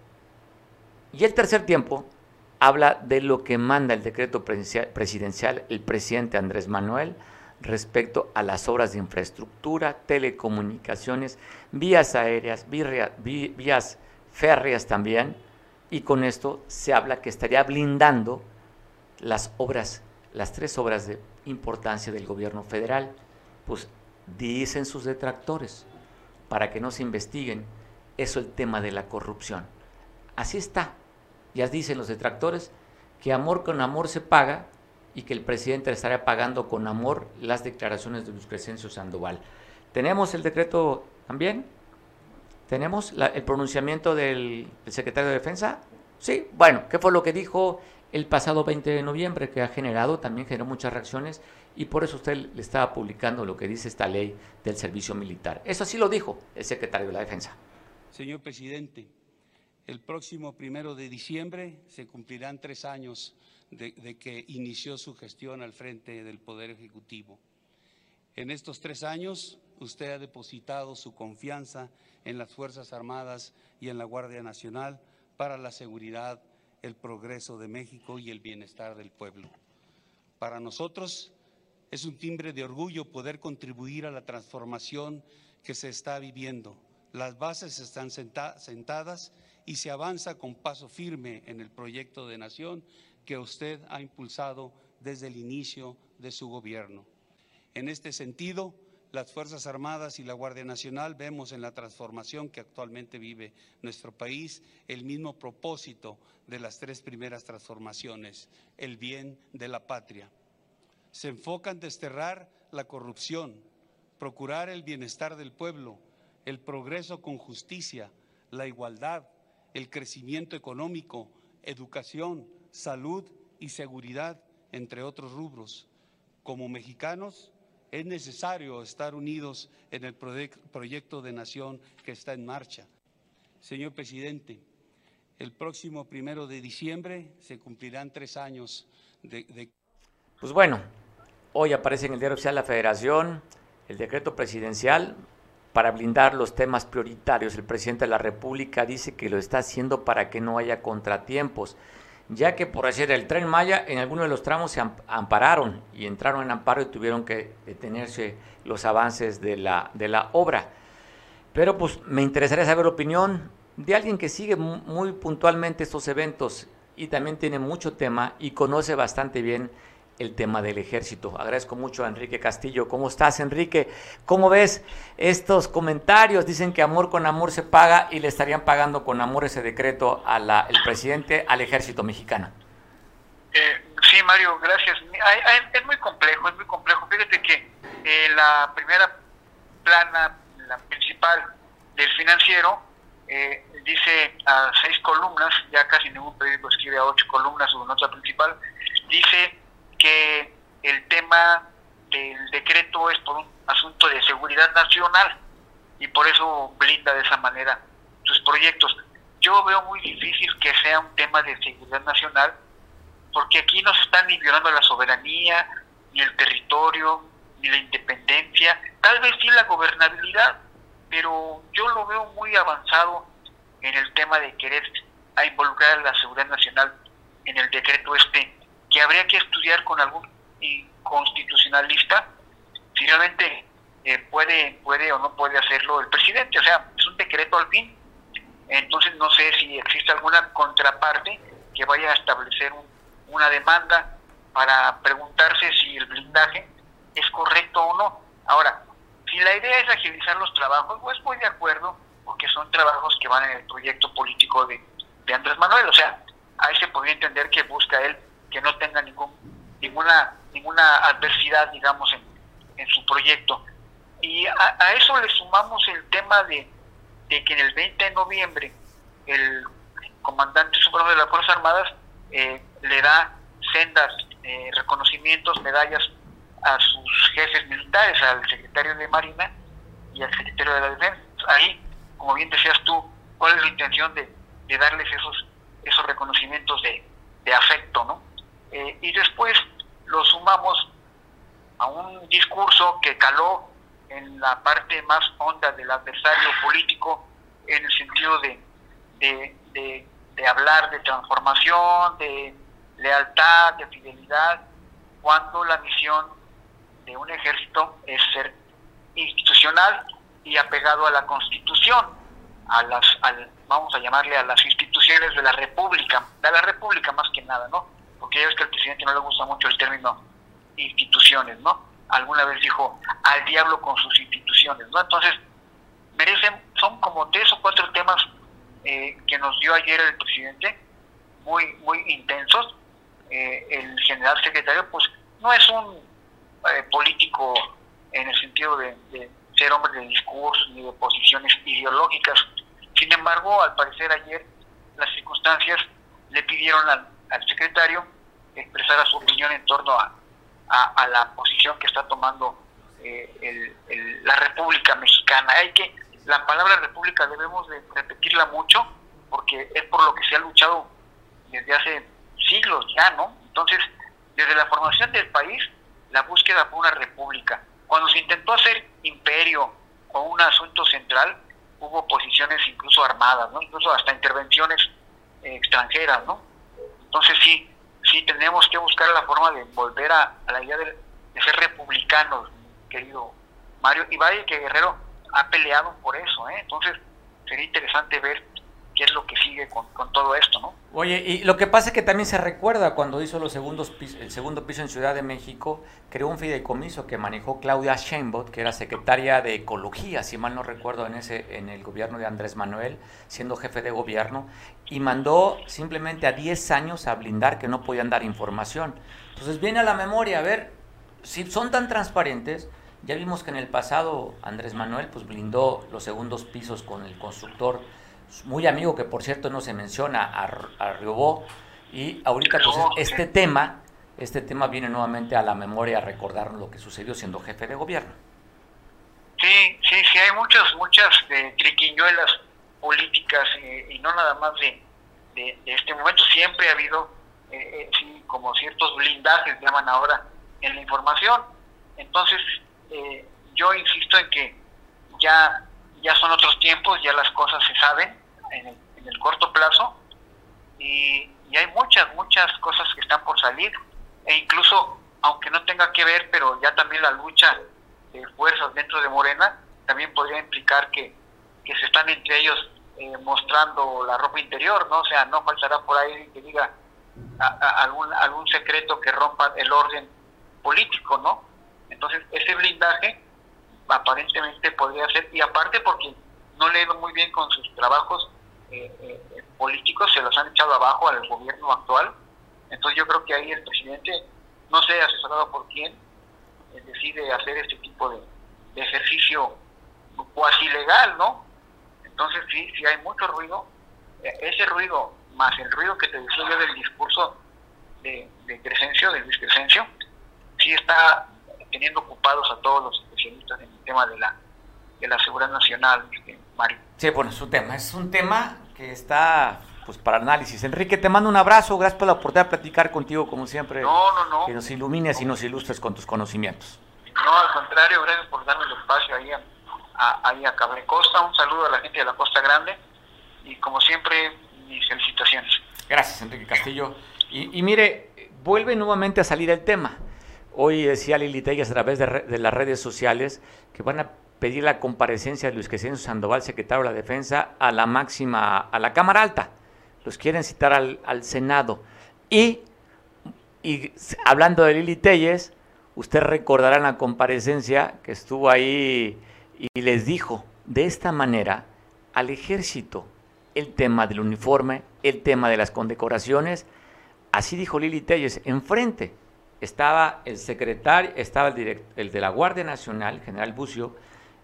Y el tercer tiempo habla de lo que manda el decreto presidencial el presidente Andrés Manuel respecto a las obras de infraestructura, telecomunicaciones, vías aéreas, vías férreas también, y con esto se habla que estaría blindando las obras, las tres obras de importancia del gobierno federal. Pues dicen sus detractores, para que no se investiguen eso el tema de la corrupción. Así está. Ya dicen los detractores que amor con amor se paga y que el presidente le estaría pagando con amor las declaraciones de Luis Crescencio Sandoval. ¿Tenemos el decreto también? ¿Tenemos el pronunciamiento del, secretario de Defensa? Sí, bueno, ¿qué fue lo que dijo el pasado 20 de noviembre? Que ha generado, también generó muchas reacciones y por eso usted le estaba publicando lo que dice esta ley del servicio militar. Eso sí lo dijo el secretario de la Defensa. Señor presidente, el próximo primero de diciembre se cumplirán tres años de, que inició su gestión al frente del Poder Ejecutivo. En estos tres años, usted ha depositado su confianza en las Fuerzas Armadas y en la Guardia Nacional para la seguridad, el progreso de México y el bienestar del pueblo. Para nosotros es un timbre de orgullo poder contribuir a la transformación que se está viviendo las bases están sentadas y se avanza con paso firme en el proyecto de nación que usted ha impulsado desde el inicio de su gobierno. En este sentido, las Fuerzas Armadas y la Guardia Nacional vemos en la transformación que actualmente vive nuestro país el mismo propósito de las tres primeras transformaciones, el bien de la patria. Se enfoca en desterrar la corrupción, procurar el bienestar del pueblo, el progreso con justicia, la igualdad, el crecimiento económico, educación, salud y seguridad, entre otros rubros. Como mexicanos, es necesario estar unidos en el proyecto de nación que está en marcha. Señor presidente, el próximo primero de diciembre se cumplirán tres años de... Pues bueno, hoy aparece en el diario oficial de la Federación el decreto presidencial para blindar los temas prioritarios. El presidente de la República dice que lo está haciendo para que no haya contratiempos ya que por hacer el tren Maya en algunos de los tramos se ampararon y entraron en amparo y tuvieron que detenerse los avances de la, de la obra. Pero pues me interesaría saber la opinión de alguien que sigue muy puntualmente estos eventos y también tiene mucho tema y conoce bastante bien el tema del ejército. Agradezco mucho a Enrique Castillo. ¿Cómo estás, Enrique? ¿Cómo ves estos comentarios? Dicen que amor con amor se paga y le estarían pagando con amor ese decreto al presidente al ejército mexicano. Eh, sí, Mario, gracias. Es muy complejo, es muy complejo. Fíjate que eh, la primera plana, la principal del financiero, eh, dice a seis columnas, ya casi ningún periódico escribe a ocho columnas su nota principal, dice que el tema del decreto es por un asunto de seguridad nacional y por eso blinda de esa manera sus proyectos. Yo veo muy difícil que sea un tema de seguridad nacional porque aquí no se están ni violando la soberanía, ni el territorio, ni la independencia, tal vez sí la gobernabilidad, pero yo lo veo muy avanzado en el tema de querer involucrar a la seguridad nacional en el decreto este que habría que estudiar con algún constitucionalista si realmente eh, puede, puede o no puede hacerlo el presidente. O sea, es un decreto al fin. Entonces no sé si existe alguna contraparte que vaya a establecer una demanda para preguntarse si el blindaje es correcto o no. Ahora, si la idea es agilizar los trabajos, pues voy de acuerdo, porque son trabajos que van en el proyecto político de, de Andrés Manuel. O sea, ahí se podría entender que busca él que no tenga ningún, ninguna, ninguna adversidad, digamos, en, en su proyecto. Y a, eso le sumamos el tema de, de, que en el 20 de noviembre el comandante supremo de las Fuerzas Armadas eh, le da sendas eh, reconocimientos, medallas a sus jefes militares, al secretario de Marina y al secretario de la Defensa. Ahí, como bien decías tú, ¿cuál es la intención de, de darles esos, esos reconocimientos de afecto, no? Eh, y después lo sumamos a un discurso que caló en la parte más honda del adversario político en el sentido de, de, de, hablar de transformación, de lealtad, de fidelidad, cuando la misión de un ejército es ser institucional y apegado a la constitución, a las, vamos a llamarle a las instituciones de la república, de la república más que nada, ¿no? Porque ya ves que al presidente no le gusta mucho el término instituciones, ¿no? Alguna vez dijo al diablo con sus instituciones, ¿no? Entonces, merecen, son como tres o cuatro temas eh, que nos dio ayer el presidente, muy, muy intensos. Eh, el general secretario, pues, no es un eh, político en el sentido de, ser hombre de discurso ni de posiciones ideológicas. Sin embargo, al parecer ayer las circunstancias le pidieron al al secretario expresara su opinión en torno a, a, la posición que está tomando eh, el, la República Mexicana. Hay que, la palabra República debemos de repetirla mucho porque es por lo que se ha luchado desde hace siglos ya, ¿no? Entonces, desde la formación del país, la búsqueda fue una república. Cuando se intentó hacer imperio o un asunto central, hubo posiciones incluso armadas, ¿no? Incluso hasta intervenciones eh, extranjeras, ¿no? Entonces sí, sí tenemos que buscar la forma de volver a, la idea de, ser republicanos, querido Mario. Y vaya que Guerrero ha peleado por eso, ¿eh? Entonces sería interesante ver qué es lo que sigue con, todo esto, ¿no? Oye, y lo que pasa es que también se recuerda cuando hizo los segundos el segundo piso en Ciudad de México, creó un fideicomiso que manejó Claudia Sheinbaum, que era secretaria de Ecología, si mal no recuerdo, en, ese, en el gobierno de Andrés Manuel, siendo jefe de gobierno, y mandó simplemente a 10 años a blindar que no podían dar información. Entonces viene a la memoria, a ver, si son tan transparentes, ya vimos que en el pasado Andrés Manuel pues blindó los segundos pisos con el constructor muy amigo que por cierto no se menciona a, a Riobó y ahorita pues este tema este tema viene nuevamente a la memoria a recordar lo que sucedió siendo jefe de gobierno. Sí, sí, sí, hay muchas, muchas eh, triquiñuelas políticas y no nada más de, de, este momento, siempre ha habido eh, eh, como ciertos blindajes, llaman ahora, en la información. Entonces, yo insisto en que ya, ya son otros tiempos, ya las cosas se saben en el, en el corto plazo y, y hay muchas, muchas cosas que están por salir e incluso, aunque no tenga que ver, pero ya también la lucha de fuerzas dentro de Morena también podría implicar que, se están entre ellos eh, mostrando la ropa interior, ¿no? O sea, no faltará por ahí que diga algún, algún secreto que rompa el orden político, ¿no? Entonces, ese blindaje aparentemente podría ser, y aparte porque no le muy bien con sus trabajos eh, eh, políticos, se los han echado abajo al gobierno actual, entonces yo creo que ahí el presidente, no sé asesorado por quién, eh, decide hacer este tipo de, ejercicio cuasi legal, ¿no? Entonces sí, sí hay mucho ruido. Eh, ese ruido, más el ruido que te decía yo del discurso de, de Crescencio, de Luis Crescencio, sí está teniendo ocupados a todos los especialistas en tema de la de la seguridad nacional, este, Mario. Sí, bueno, es un tema, es un tema que está pues para análisis. Enrique, te mando un abrazo, gracias por la oportunidad de platicar contigo como siempre. No, no, no. Que nos ilumines y nos ilustres con tus conocimientos. No, al contrario, gracias por darme el espacio ahí a, a, ahí a Costa. Un saludo a la gente de la Costa Grande y como siempre, mis felicitaciones. Gracias, Enrique Castillo. Y, mire, vuelve nuevamente a salir el tema. Hoy decía Lili Tellas a través de, las redes sociales que van a pedir la comparecencia de Luis Crescencio Sandoval, secretario de la Defensa, a la máxima, a la Cámara Alta los quieren citar al, Senado. Y, y, hablando de Lili Telles, usted recordará la comparecencia que estuvo ahí y les dijo de esta manera al ejército el tema del uniforme, el tema de las condecoraciones. Así dijo Lili Telles, enfrente estaba el secretario, estaba el, el de la Guardia Nacional, general Bucio,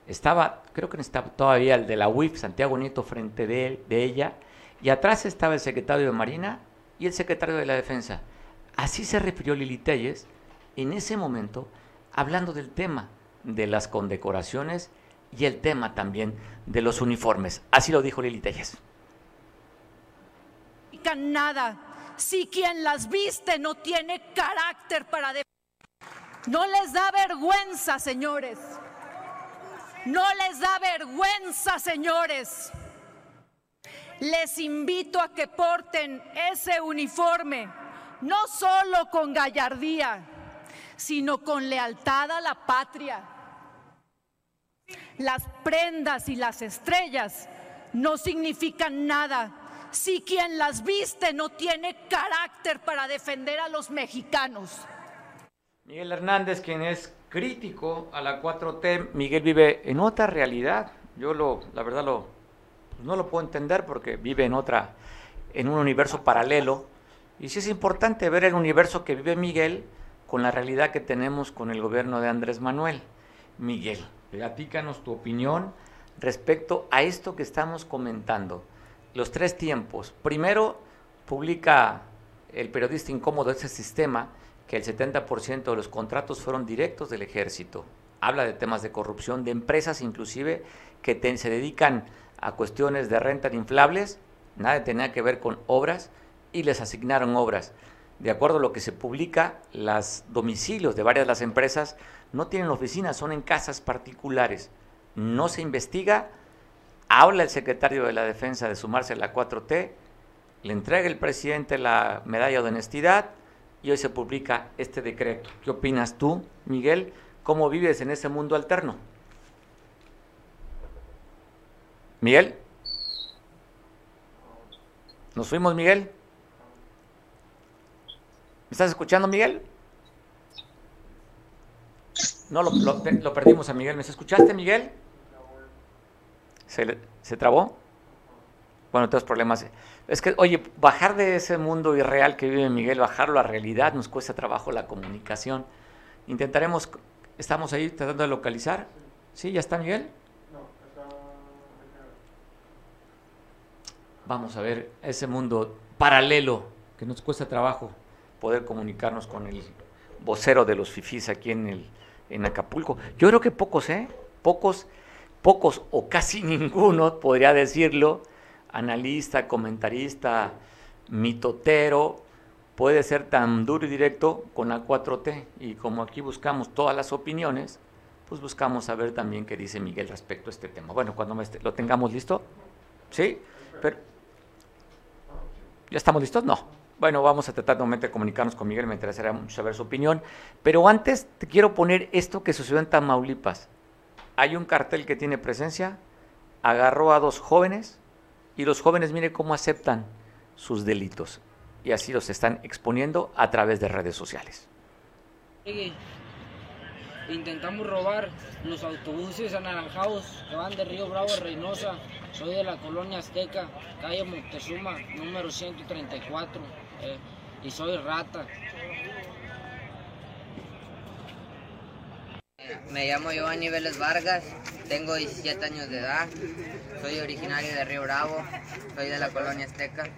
estaba, creo que estaba todavía el de la UIF, Santiago Nieto, frente de, de ella, y atrás estaba el secretario de Marina y el secretario de la Defensa. Así se refirió Lili Telles en ese momento, hablando del tema de las condecoraciones y el tema también de los uniformes. Así lo dijo Lili Telles. Nada si quien las viste no tiene carácter para no les da vergüenza, señores. No les da vergüenza, señores. Les invito a que porten ese uniforme, no solo con gallardía, sino con lealtad a la patria. Las prendas y las estrellas no significan nada si quien las viste no tiene carácter para defender a los mexicanos. Miguel Hernández, quien es crítico a la 4T, Miguel vive en otra realidad. Yo lo, la verdad lo, pues no lo puedo entender porque vive en otra, en un universo paralelo. Y sí es importante ver el universo que vive Miguel con la realidad que tenemos con el gobierno de Andrés Manuel. Miguel, platícanos tu opinión respecto a esto que estamos comentando. Los tres tiempos. Primero, publica el periodista incómodo de ese sistema que el 70% de los contratos fueron directos del ejército. Habla de temas de corrupción, de empresas inclusive que se dedican a cuestiones de renta de inflables, nada tenía que ver con obras y les asignaron obras. De acuerdo a lo que se publica, los domicilios de varias de las empresas no tienen oficinas, son en casas particulares. No se investiga, habla el secretario de la Defensa de sumarse a la 4T, le entrega el presidente la medalla de honestidad y hoy se publica este decreto. ¿Qué opinas tú, Miguel? ¿Cómo vives en ese mundo alterno? Miguel. ¿Nos fuimos, Miguel? ¿Me estás escuchando, Miguel? No, lo, lo, perdimos a Miguel. ¿Me escuchaste, Miguel? ¿Se, ¿Se trabó? Bueno, tenemos problemas. Es que, oye, bajar de ese mundo irreal que vive Miguel, bajarlo a realidad, nos cuesta trabajo la comunicación. Intentaremos, estamos ahí tratando de localizar. ¿Sí? ¿Ya está Miguel? Vamos a ver ese mundo paralelo que nos cuesta trabajo poder comunicarnos con el vocero de los FIFIs aquí en, el, en Acapulco. Yo creo que pocos, ¿eh? Pocos, pocos o casi ninguno, podría decirlo, analista, comentarista, mitotero, puede ser tan duro y directo con la 4T. Y como aquí buscamos todas las opiniones, pues buscamos saber también qué dice Miguel respecto a este tema. Bueno, cuando lo tengamos listo, ¿sí? Pero, ¿Ya estamos listos? No. Bueno, vamos a tratar de comunicarnos con Miguel, me interesaría mucho saber su opinión. Pero antes te quiero poner esto que sucedió en Tamaulipas. Hay un cartel que tiene presencia, agarró a dos jóvenes, y los jóvenes mire cómo aceptan sus delitos y así los están exponiendo a través de redes sociales. Intentamos robar los autobuses anaranjados que van de Río Bravo a Reynosa. Soy de la colonia Azteca, calle Moctezuma, número 134, eh, y soy rata. Me llamo Giovanni Vélez Vargas, tengo 17 años de edad, soy originario de Río Bravo, soy de la colonia Azteca.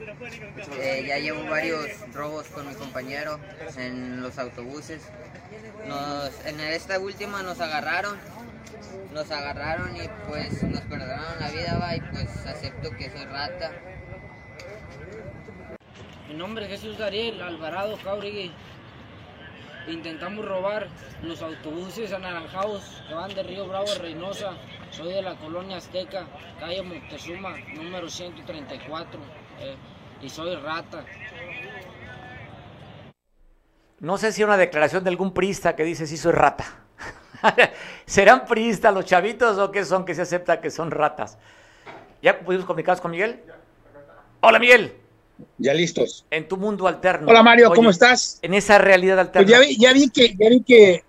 Eh, ya llevo varios robos con mi compañero en los autobuses. en esta última nos agarraron, nos agarraron y pues nos perdonaron la vida va, y pues acepto que soy rata. Mi nombre es Jesús Dariel Alvarado Cauregui intentamos robar los autobuses anaranjados que van de Río Bravo a Reynosa. Soy de la colonia Azteca, calle Moctezuma, número 134, eh, y soy rata. No sé si una declaración de algún prista que dice si soy rata. ¿Serán priistas los chavitos o qué son que se acepta que son ratas? ¿Ya pudimos comunicarnos con Miguel? Hola Miguel. Ya listos. En tu mundo alterno. Hola Mario, ¿cómo estás? En esa realidad alterna. Pues ya vi, ya vi que, ya vi que,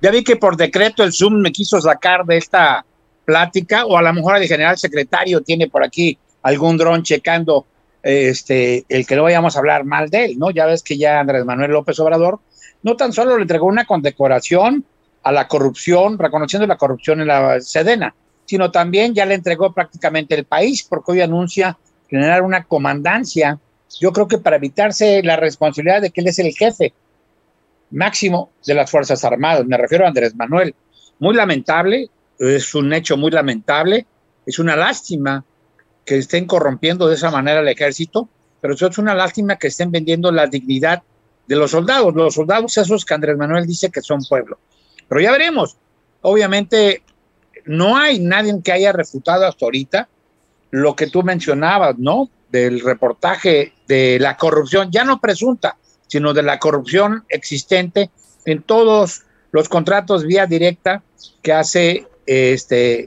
ya vi que por decreto el Zoom me quiso sacar de esta plática, o a lo mejor el general secretario tiene por aquí algún dron checando este, el que no vayamos a hablar mal de él, ¿no? Ya ves que ya Andrés Manuel López Obrador no tan solo le entregó una condecoración a la corrupción, reconociendo la corrupción en la Sedena, sino también ya le entregó prácticamente el país, porque hoy anuncia generar una comandancia, yo creo que para evitarse la responsabilidad de que él es el jefe máximo de las Fuerzas Armadas, me refiero a Andrés Manuel. Muy lamentable, es un hecho muy lamentable, es una lástima que estén corrompiendo de esa manera el ejército, pero es una lástima que estén vendiendo la dignidad de los soldados, los soldados esos que Andrés Manuel dice que son pueblo. Pero ya veremos. Obviamente no hay nadie que haya refutado hasta ahorita lo que tú mencionabas, ¿no? Del reportaje de la corrupción, ya no presunta, sino de la corrupción existente en todos los contratos vía directa que hace este,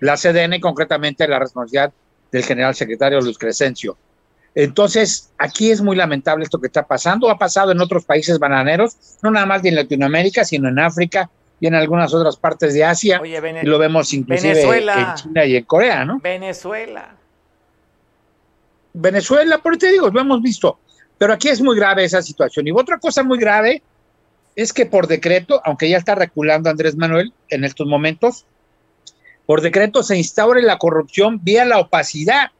la CDN, concretamente la responsabilidad del general secretario Luis Crescencio. Entonces, aquí es muy lamentable esto que está pasando. Ha pasado en otros países bananeros, no nada más en Latinoamérica, sino en África, y en algunas otras partes de Asia. y lo vemos inclusive en China y en Corea, ¿no? Venezuela. Venezuela, por te digo, lo hemos visto. Pero aquí es muy grave esa situación. Y otra cosa muy grave es que por decreto, aunque ya está reculando Andrés Manuel en estos momentos, por decreto se instaure la corrupción vía la opacidad.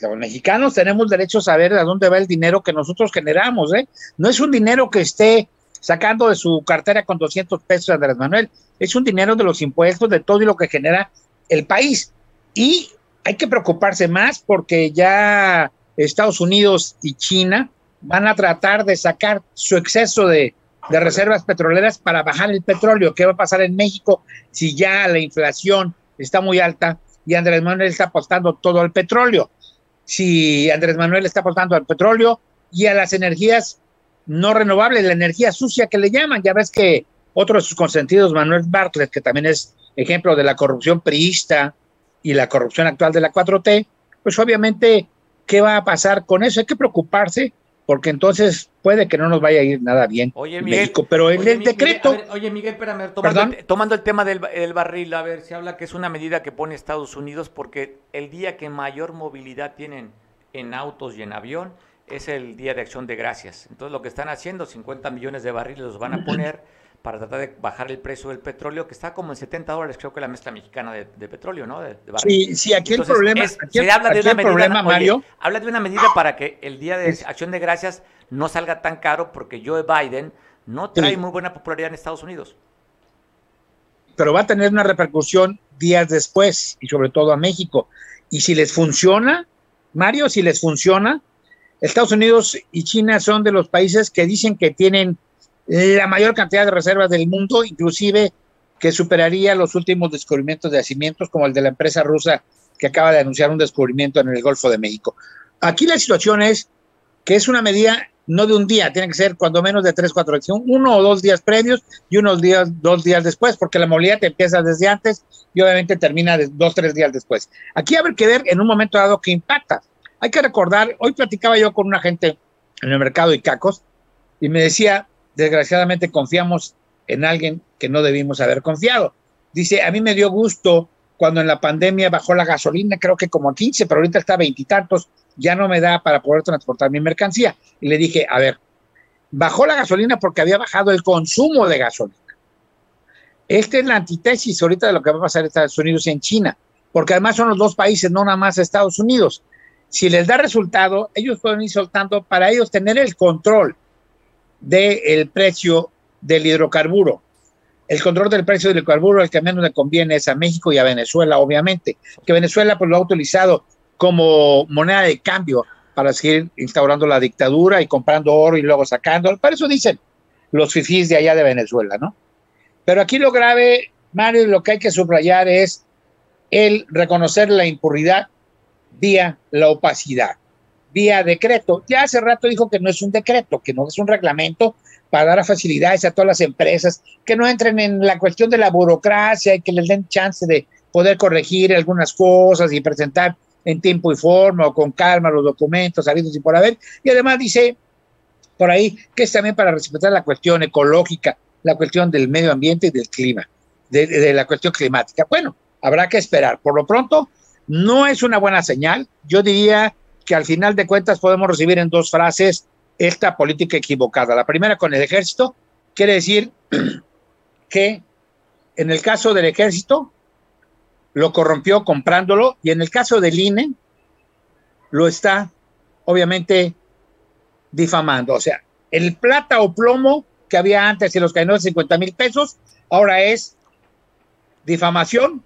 Los mexicanos tenemos derecho a saber a dónde va el dinero que nosotros generamos, ¿eh? No es un dinero que esté sacando de su cartera con 200 pesos Andrés Manuel. Es un dinero de los impuestos, de todo y lo que genera el país. Y hay que preocuparse más porque ya Estados Unidos y China van a tratar de sacar su exceso de, de reservas petroleras para bajar el petróleo. ¿Qué va a pasar en México si ya la inflación está muy alta y Andrés Manuel está apostando todo al petróleo? Si Andrés Manuel está apostando al petróleo y a las energías no renovable, la energía sucia que le llaman. Ya ves que otro de sus consentidos, Manuel Bartlett, que también es ejemplo de la corrupción priista y la corrupción actual de la 4T, pues obviamente qué va a pasar con eso. Hay que preocuparse porque entonces puede que no nos vaya a ir nada bien oye, Miguel, México. Pero en el decreto... oye, Miguel, espérame, tomando, el, tomando el tema del el barril, a ver, se habla que es una medida que pone Estados Unidos porque el día que mayor movilidad tienen en autos y en avión es el Día de Acción de Gracias. Entonces lo que están haciendo, 50 millones de barriles los van a poner para tratar de bajar el precio del petróleo, que está como en 70 dólares, creo que la mezcla mexicana de, petróleo, ¿no? De, sí, sí, aquí el problema, es, se habla de una medida, problema, Mario. habla de una medida para que el Día de Acción de Gracias no salga tan caro, porque Joe Biden no trae muy buena popularidad en Estados Unidos. Pero va a tener una repercusión días después, y sobre todo a México. Y si les funciona, Mario, si les funciona, Estados Unidos y China son de los países que dicen que tienen la mayor cantidad de reservas del mundo, inclusive que superaría los últimos descubrimientos de yacimientos, como el de la empresa rusa que acaba de anunciar un descubrimiento en el Golfo de México. Aquí la situación es que es una medida no de un día, tiene que ser cuando menos de tres, cuatro uno o dos días previos y unos días, dos días después, porque la movilidad empieza desde antes y obviamente termina dos, tres días después. Aquí habrá que ver en un momento dado qué impacta. Hay que recordar, hoy platicaba yo con una gente en el mercado de Cacos y me decía, desgraciadamente confiamos en alguien que no debimos haber confiado. Dice, a mí me dio gusto cuando en la pandemia bajó la gasolina, creo que como a 15, pero ahorita está a veintitantos, ya no me da para poder transportar mi mercancía. Y le dije, a ver, bajó la gasolina porque había bajado el consumo de gasolina. Esta es la antítesis ahorita de lo que va a pasar en Estados Unidos y en China, porque además son los dos países, no nada más Estados Unidos. Si les da resultado, ellos pueden ir soltando para ellos tener el control del precio del hidrocarburo. El control del precio del hidrocarburo, el que menos le conviene es a México y a Venezuela, obviamente, que Venezuela pues, lo ha utilizado como moneda de cambio para seguir instaurando la dictadura y comprando oro y luego sacando. Para eso dicen los fifís de allá de Venezuela, ¿no? Pero aquí lo grave, Mario, lo que hay que subrayar es el reconocer la impunidad vía la opacidad vía decreto. Ya hace rato dijo que no es un decreto, que no es un reglamento para dar facilidades a todas las empresas, que no entren en la cuestión de la burocracia y que les den chance de poder corregir algunas cosas y presentar en tiempo y forma o con calma los documentos habidos y por haber. Y además dice por ahí que es también para respetar la cuestión ecológica, la cuestión del medio ambiente y del clima, de la cuestión climática. Bueno, habrá que esperar. Por lo pronto, no es una buena señal. Yo diría que al final de cuentas podemos recibir en dos frases esta política equivocada. La primera con el ejército quiere decir que en el caso del ejército lo corrompió comprándolo y en el caso del INE lo está obviamente difamando. O sea, el plata o plomo que había antes y los caídos de 50 mil pesos, ahora es difamación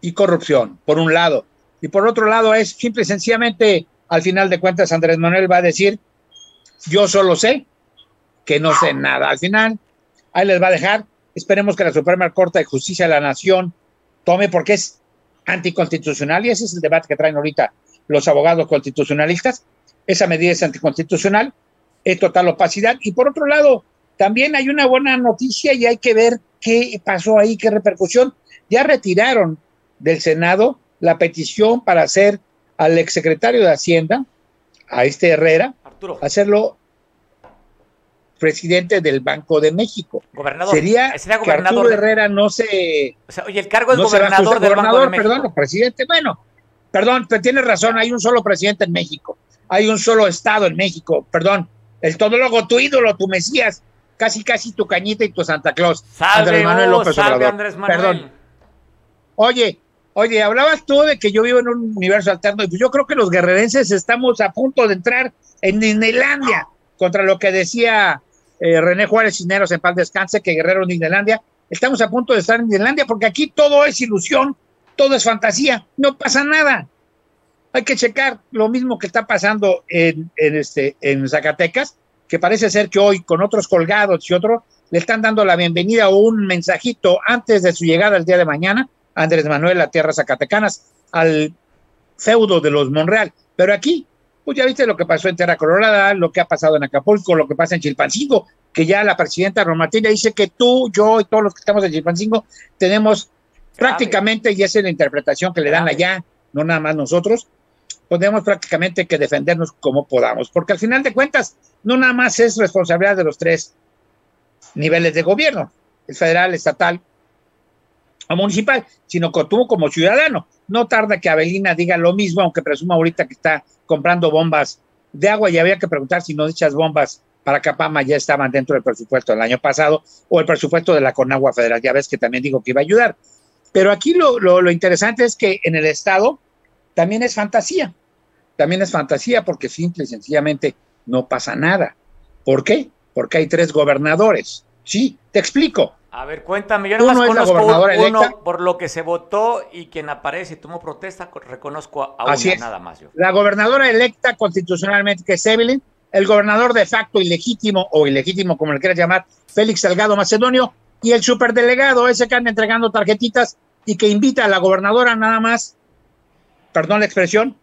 y corrupción, por un lado. Y por otro lado es simple y sencillamente, al final de cuentas, Andrés Manuel va a decir, yo solo sé que no sé nada. Al final, ahí les va a dejar. Esperemos que la Suprema Corte de Justicia de la Nación tome porque es anticonstitucional y ese es el debate que traen ahorita los abogados constitucionalistas. Esa medida es anticonstitucional, es total opacidad. Y por otro lado, también hay una buena noticia y hay que ver qué pasó ahí, qué repercusión. Ya retiraron del Senado la petición para hacer al exsecretario de Hacienda, a este Herrera, hacerlo presidente del Banco de México. Gobernador. Sería que Arturo Herrera no se... oye, el cargo es gobernador del Banco de México. Perdón, presidente. Bueno, perdón, pero tienes razón, hay un solo presidente en México. Hay un solo Estado en México. Perdón, el todólogo, tu ídolo, tu Mesías, casi casi tu cañita y tu Santa Claus. Andrés Manuel López salve Andrés Manuel. Perdón. Oye, Oye, hablabas tú de que yo vivo en un universo alterno y pues yo creo que los guerrerenses estamos a punto de entrar en Disneylandia contra lo que decía eh, René Juárez Cineros en paz descanse, que Guerrero en Disneylandia. Estamos a punto de estar en Disneylandia porque aquí todo es ilusión, todo es fantasía, no pasa nada. Hay que checar lo mismo que está pasando en, en, este, Zacatecas, que parece ser que hoy con otros colgados y otros le están dando la bienvenida o un mensajito antes de su llegada el día de mañana Andrés Manuel a tierras zacatecanas, al feudo de los Monreal. Pero aquí, pues ya viste lo que pasó en Tierra Colorada, lo que ha pasado en Acapulco, lo que pasa en Chilpancingo, que ya la presidenta Romatina dice que tú, yo y todos los que estamos en Chilpancingo tenemos prácticamente, y esa es la interpretación que le dan allá, no nada más nosotros, podemos prácticamente que defendernos como podamos, porque al final de cuentas no nada más es responsabilidad de los tres niveles de gobierno, el federal, estatal municipal, sino que como ciudadano. No tarda que Avelina diga lo mismo, aunque presuma ahorita que está comprando bombas de agua y había que preguntar si no dichas bombas para Capama ya estaban dentro del presupuesto del año pasado o el presupuesto de la Conagua Federal. Ya ves que también digo que iba a ayudar. Pero aquí lo, lo interesante es que en el Estado también es fantasía. También es fantasía porque simple y sencillamente no pasa nada. ¿Por qué? Porque hay tres gobernadores. Sí, te explico. A ver, cuéntame, yo nomás conozco uno por lo que se votó y quien aparece y tomó protesta, reconozco a uno nada más. Yo. La gobernadora electa constitucionalmente, que es Evelyn, el gobernador de facto ilegítimo o ilegítimo, como le quieras llamar, Félix Salgado Macedonio, y el superdelegado, ese que anda entregando tarjetitas y que invita a la gobernadora nada más, perdón la expresión,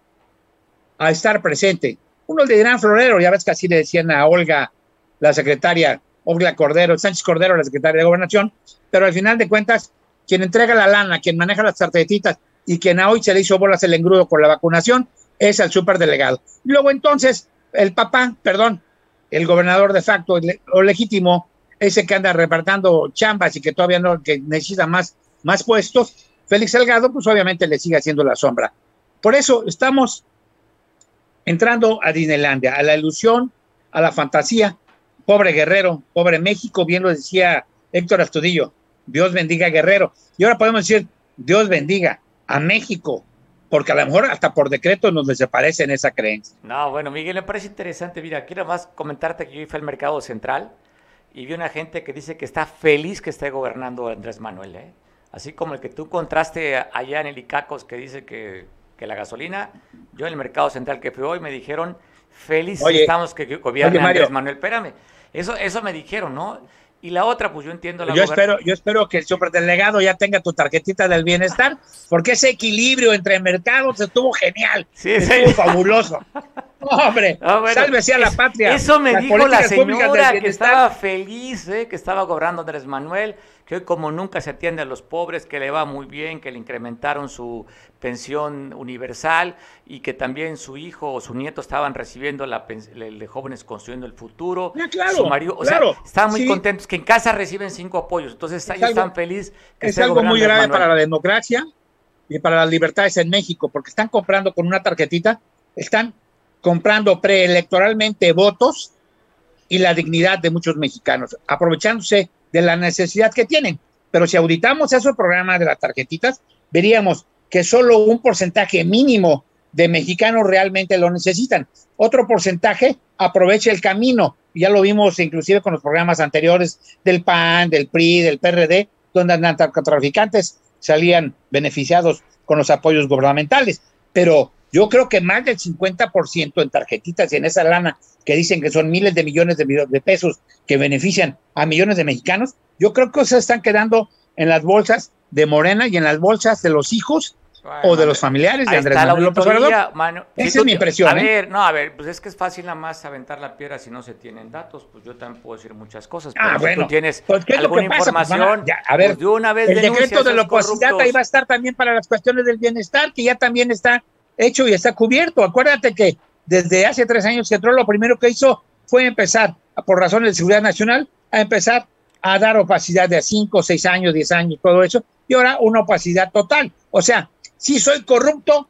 a estar presente. Uno le dirán florero, ya ves que así le decían a Olga, la secretaria Olga Cordero, Sánchez Cordero, la secretaria de Gobernación, pero al final de cuentas, quien entrega la lana, quien maneja las tarjetitas y quien a hoy se le hizo bolas el engrudo con la vacunación es el superdelegado. Luego entonces, el papá, perdón, el gobernador de facto o legítimo, ese que anda repartiendo chambas y que todavía no, que necesita más, más puestos, Félix Salgado, pues obviamente le sigue haciendo la sombra. Por eso estamos entrando a Disneylandia, a la ilusión, a la fantasía, pobre Guerrero, pobre México, bien lo decía Héctor Astudillo, Dios bendiga a Guerrero. Y ahora podemos decir, Dios bendiga a México, porque a lo mejor hasta por decreto nos desaparece en esa creencia. No, bueno, Miguel, me parece interesante. Mira, quiero más comentarte que yo fui al mercado central y vi una gente que dice que está feliz que esté gobernando Andrés Manuel, ¿eh? Así como el que tú contraste allá en el Icacos que dice que, que la gasolina, yo en el mercado central que fui hoy me dijeron, feliz estamos que gobierne Andrés Manuel. Espérame, eso, eso me dijeron, ¿no? Y la otra, pues yo entiendo la yo espero, yo espero que el superdelegado ya tenga tu tarjetita del bienestar, porque ese equilibrio entre mercados estuvo genial. Sí, estuvo fabuloso. hombre, sálvese a la patria. Eso me dijo la señora que estaba feliz, ¿eh? que estaba cobrando Andrés Manuel que hoy como nunca se atiende a los pobres, que le va muy bien, que le incrementaron su pensión universal y que también su hijo o su nieto estaban recibiendo la de jóvenes construyendo el futuro. claro, su marido, o sea, estaban muy contentos que en casa reciben cinco apoyos, entonces ellos están felices. Es algo muy grave para la democracia y para las libertades en México, porque están comprando con una tarjetita, están comprando preelectoralmente votos y la dignidad de muchos mexicanos, aprovechándose de la necesidad que tienen. Pero si auditamos esos programas de las tarjetitas, veríamos que solo un porcentaje mínimo de mexicanos realmente lo necesitan. Otro porcentaje aprovecha el camino. Ya lo vimos inclusive con los programas anteriores del PAN, del PRI, del PRD, donde narcotraficantes salían beneficiados con los apoyos gubernamentales. Pero yo creo que más del 50% en tarjetitas y en esa lana que dicen que son miles de millones de, pesos que benefician a millones de mexicanos, yo creo que se están quedando en las bolsas de Morena y en las bolsas de los hijos o de los familiares de Andrés Manuel López Obrador. Esa es mi impresión. A ¿eh? ver, no, a ver, pues es que es fácil nada más aventar la piedra si no se tienen datos. Pues yo también puedo decir muchas cosas. Pero ah, bueno. Tú tienes pues, alguna pues, información, a ver, pues, de una vez el decreto de la opacidad ahí va a estar también para las cuestiones del bienestar, que ya también está hecho y está cubierto. Acuérdate que desde hace tres años que entró, lo primero que hizo fue empezar, por razones de seguridad nacional, a empezar a dar opacidad de a cinco, seis años, diez años, todo eso, y ahora una opacidad total. O sea, sí soy corrupto,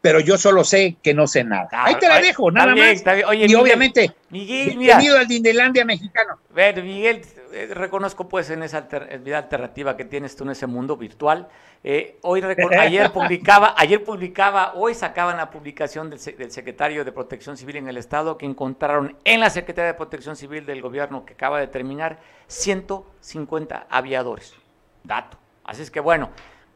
pero yo solo sé que no sé nada. Ahí te la dejo, nada más. y obviamente, Miguel, bienvenido al Dindelandia mexicano. Ver, Miguel, eh, reconozco pues en esa vida alternativa que tienes tú en ese mundo virtual. Eh, hoy ayer publicaba, ayer publicaba, hoy sacaban la publicación del, del, secretario de Protección Civil en el Estado que encontraron en la Secretaría de Protección Civil del gobierno que acaba de terminar 150 aviadores. Dato. Así es que bueno,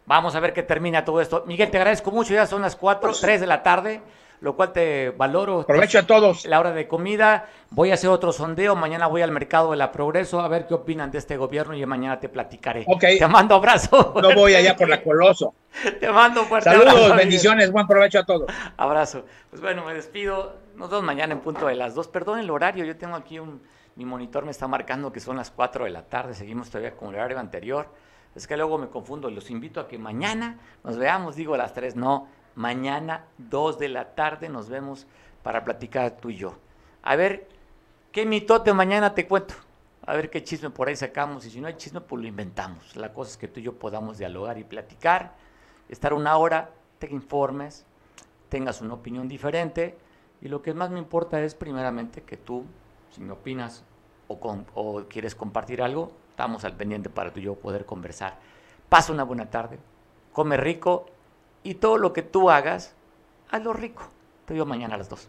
Vamos a ver qué termina todo esto. Miguel, te agradezco mucho. Ya son las 4, 3 pues de la tarde, lo cual te valoro. Aprovecho a todos. La hora de comida. Voy a hacer otro sondeo. Mañana voy al mercado de la Progreso a ver qué opinan de este gobierno y mañana te platicaré. Ok. Te mando abrazo. No voy allá por la Coloso. te mando fuerte Saludos, bendiciones. Buen provecho a todos. Abrazo. Pues bueno, me despido. Nos vemos mañana en punto de las 2. Perdón el horario. Yo tengo aquí un. Mi monitor me está marcando que son las 4 de la tarde. Seguimos todavía con el horario anterior. Es que luego me confundo. Los invito a que mañana nos veamos, digo a las 3, no, Mañana, 2 de la tarde, nos vemos para platicar tú y yo. A ver, ¿qué mitote mañana te cuento? A ver qué chisme por ahí sacamos. Y si no hay chisme, pues lo inventamos. La cosa es que tú y yo podamos dialogar y platicar, estar una hora, te informes, tengas una opinión diferente. Y lo que más me importa es, primeramente, que tú, si me opinas o, o quieres compartir algo, estamos al pendiente para tú y yo poder conversar. Pasa una buena tarde, come rico y todo lo que tú hagas, hazlo rico. Te veo mañana a las 2.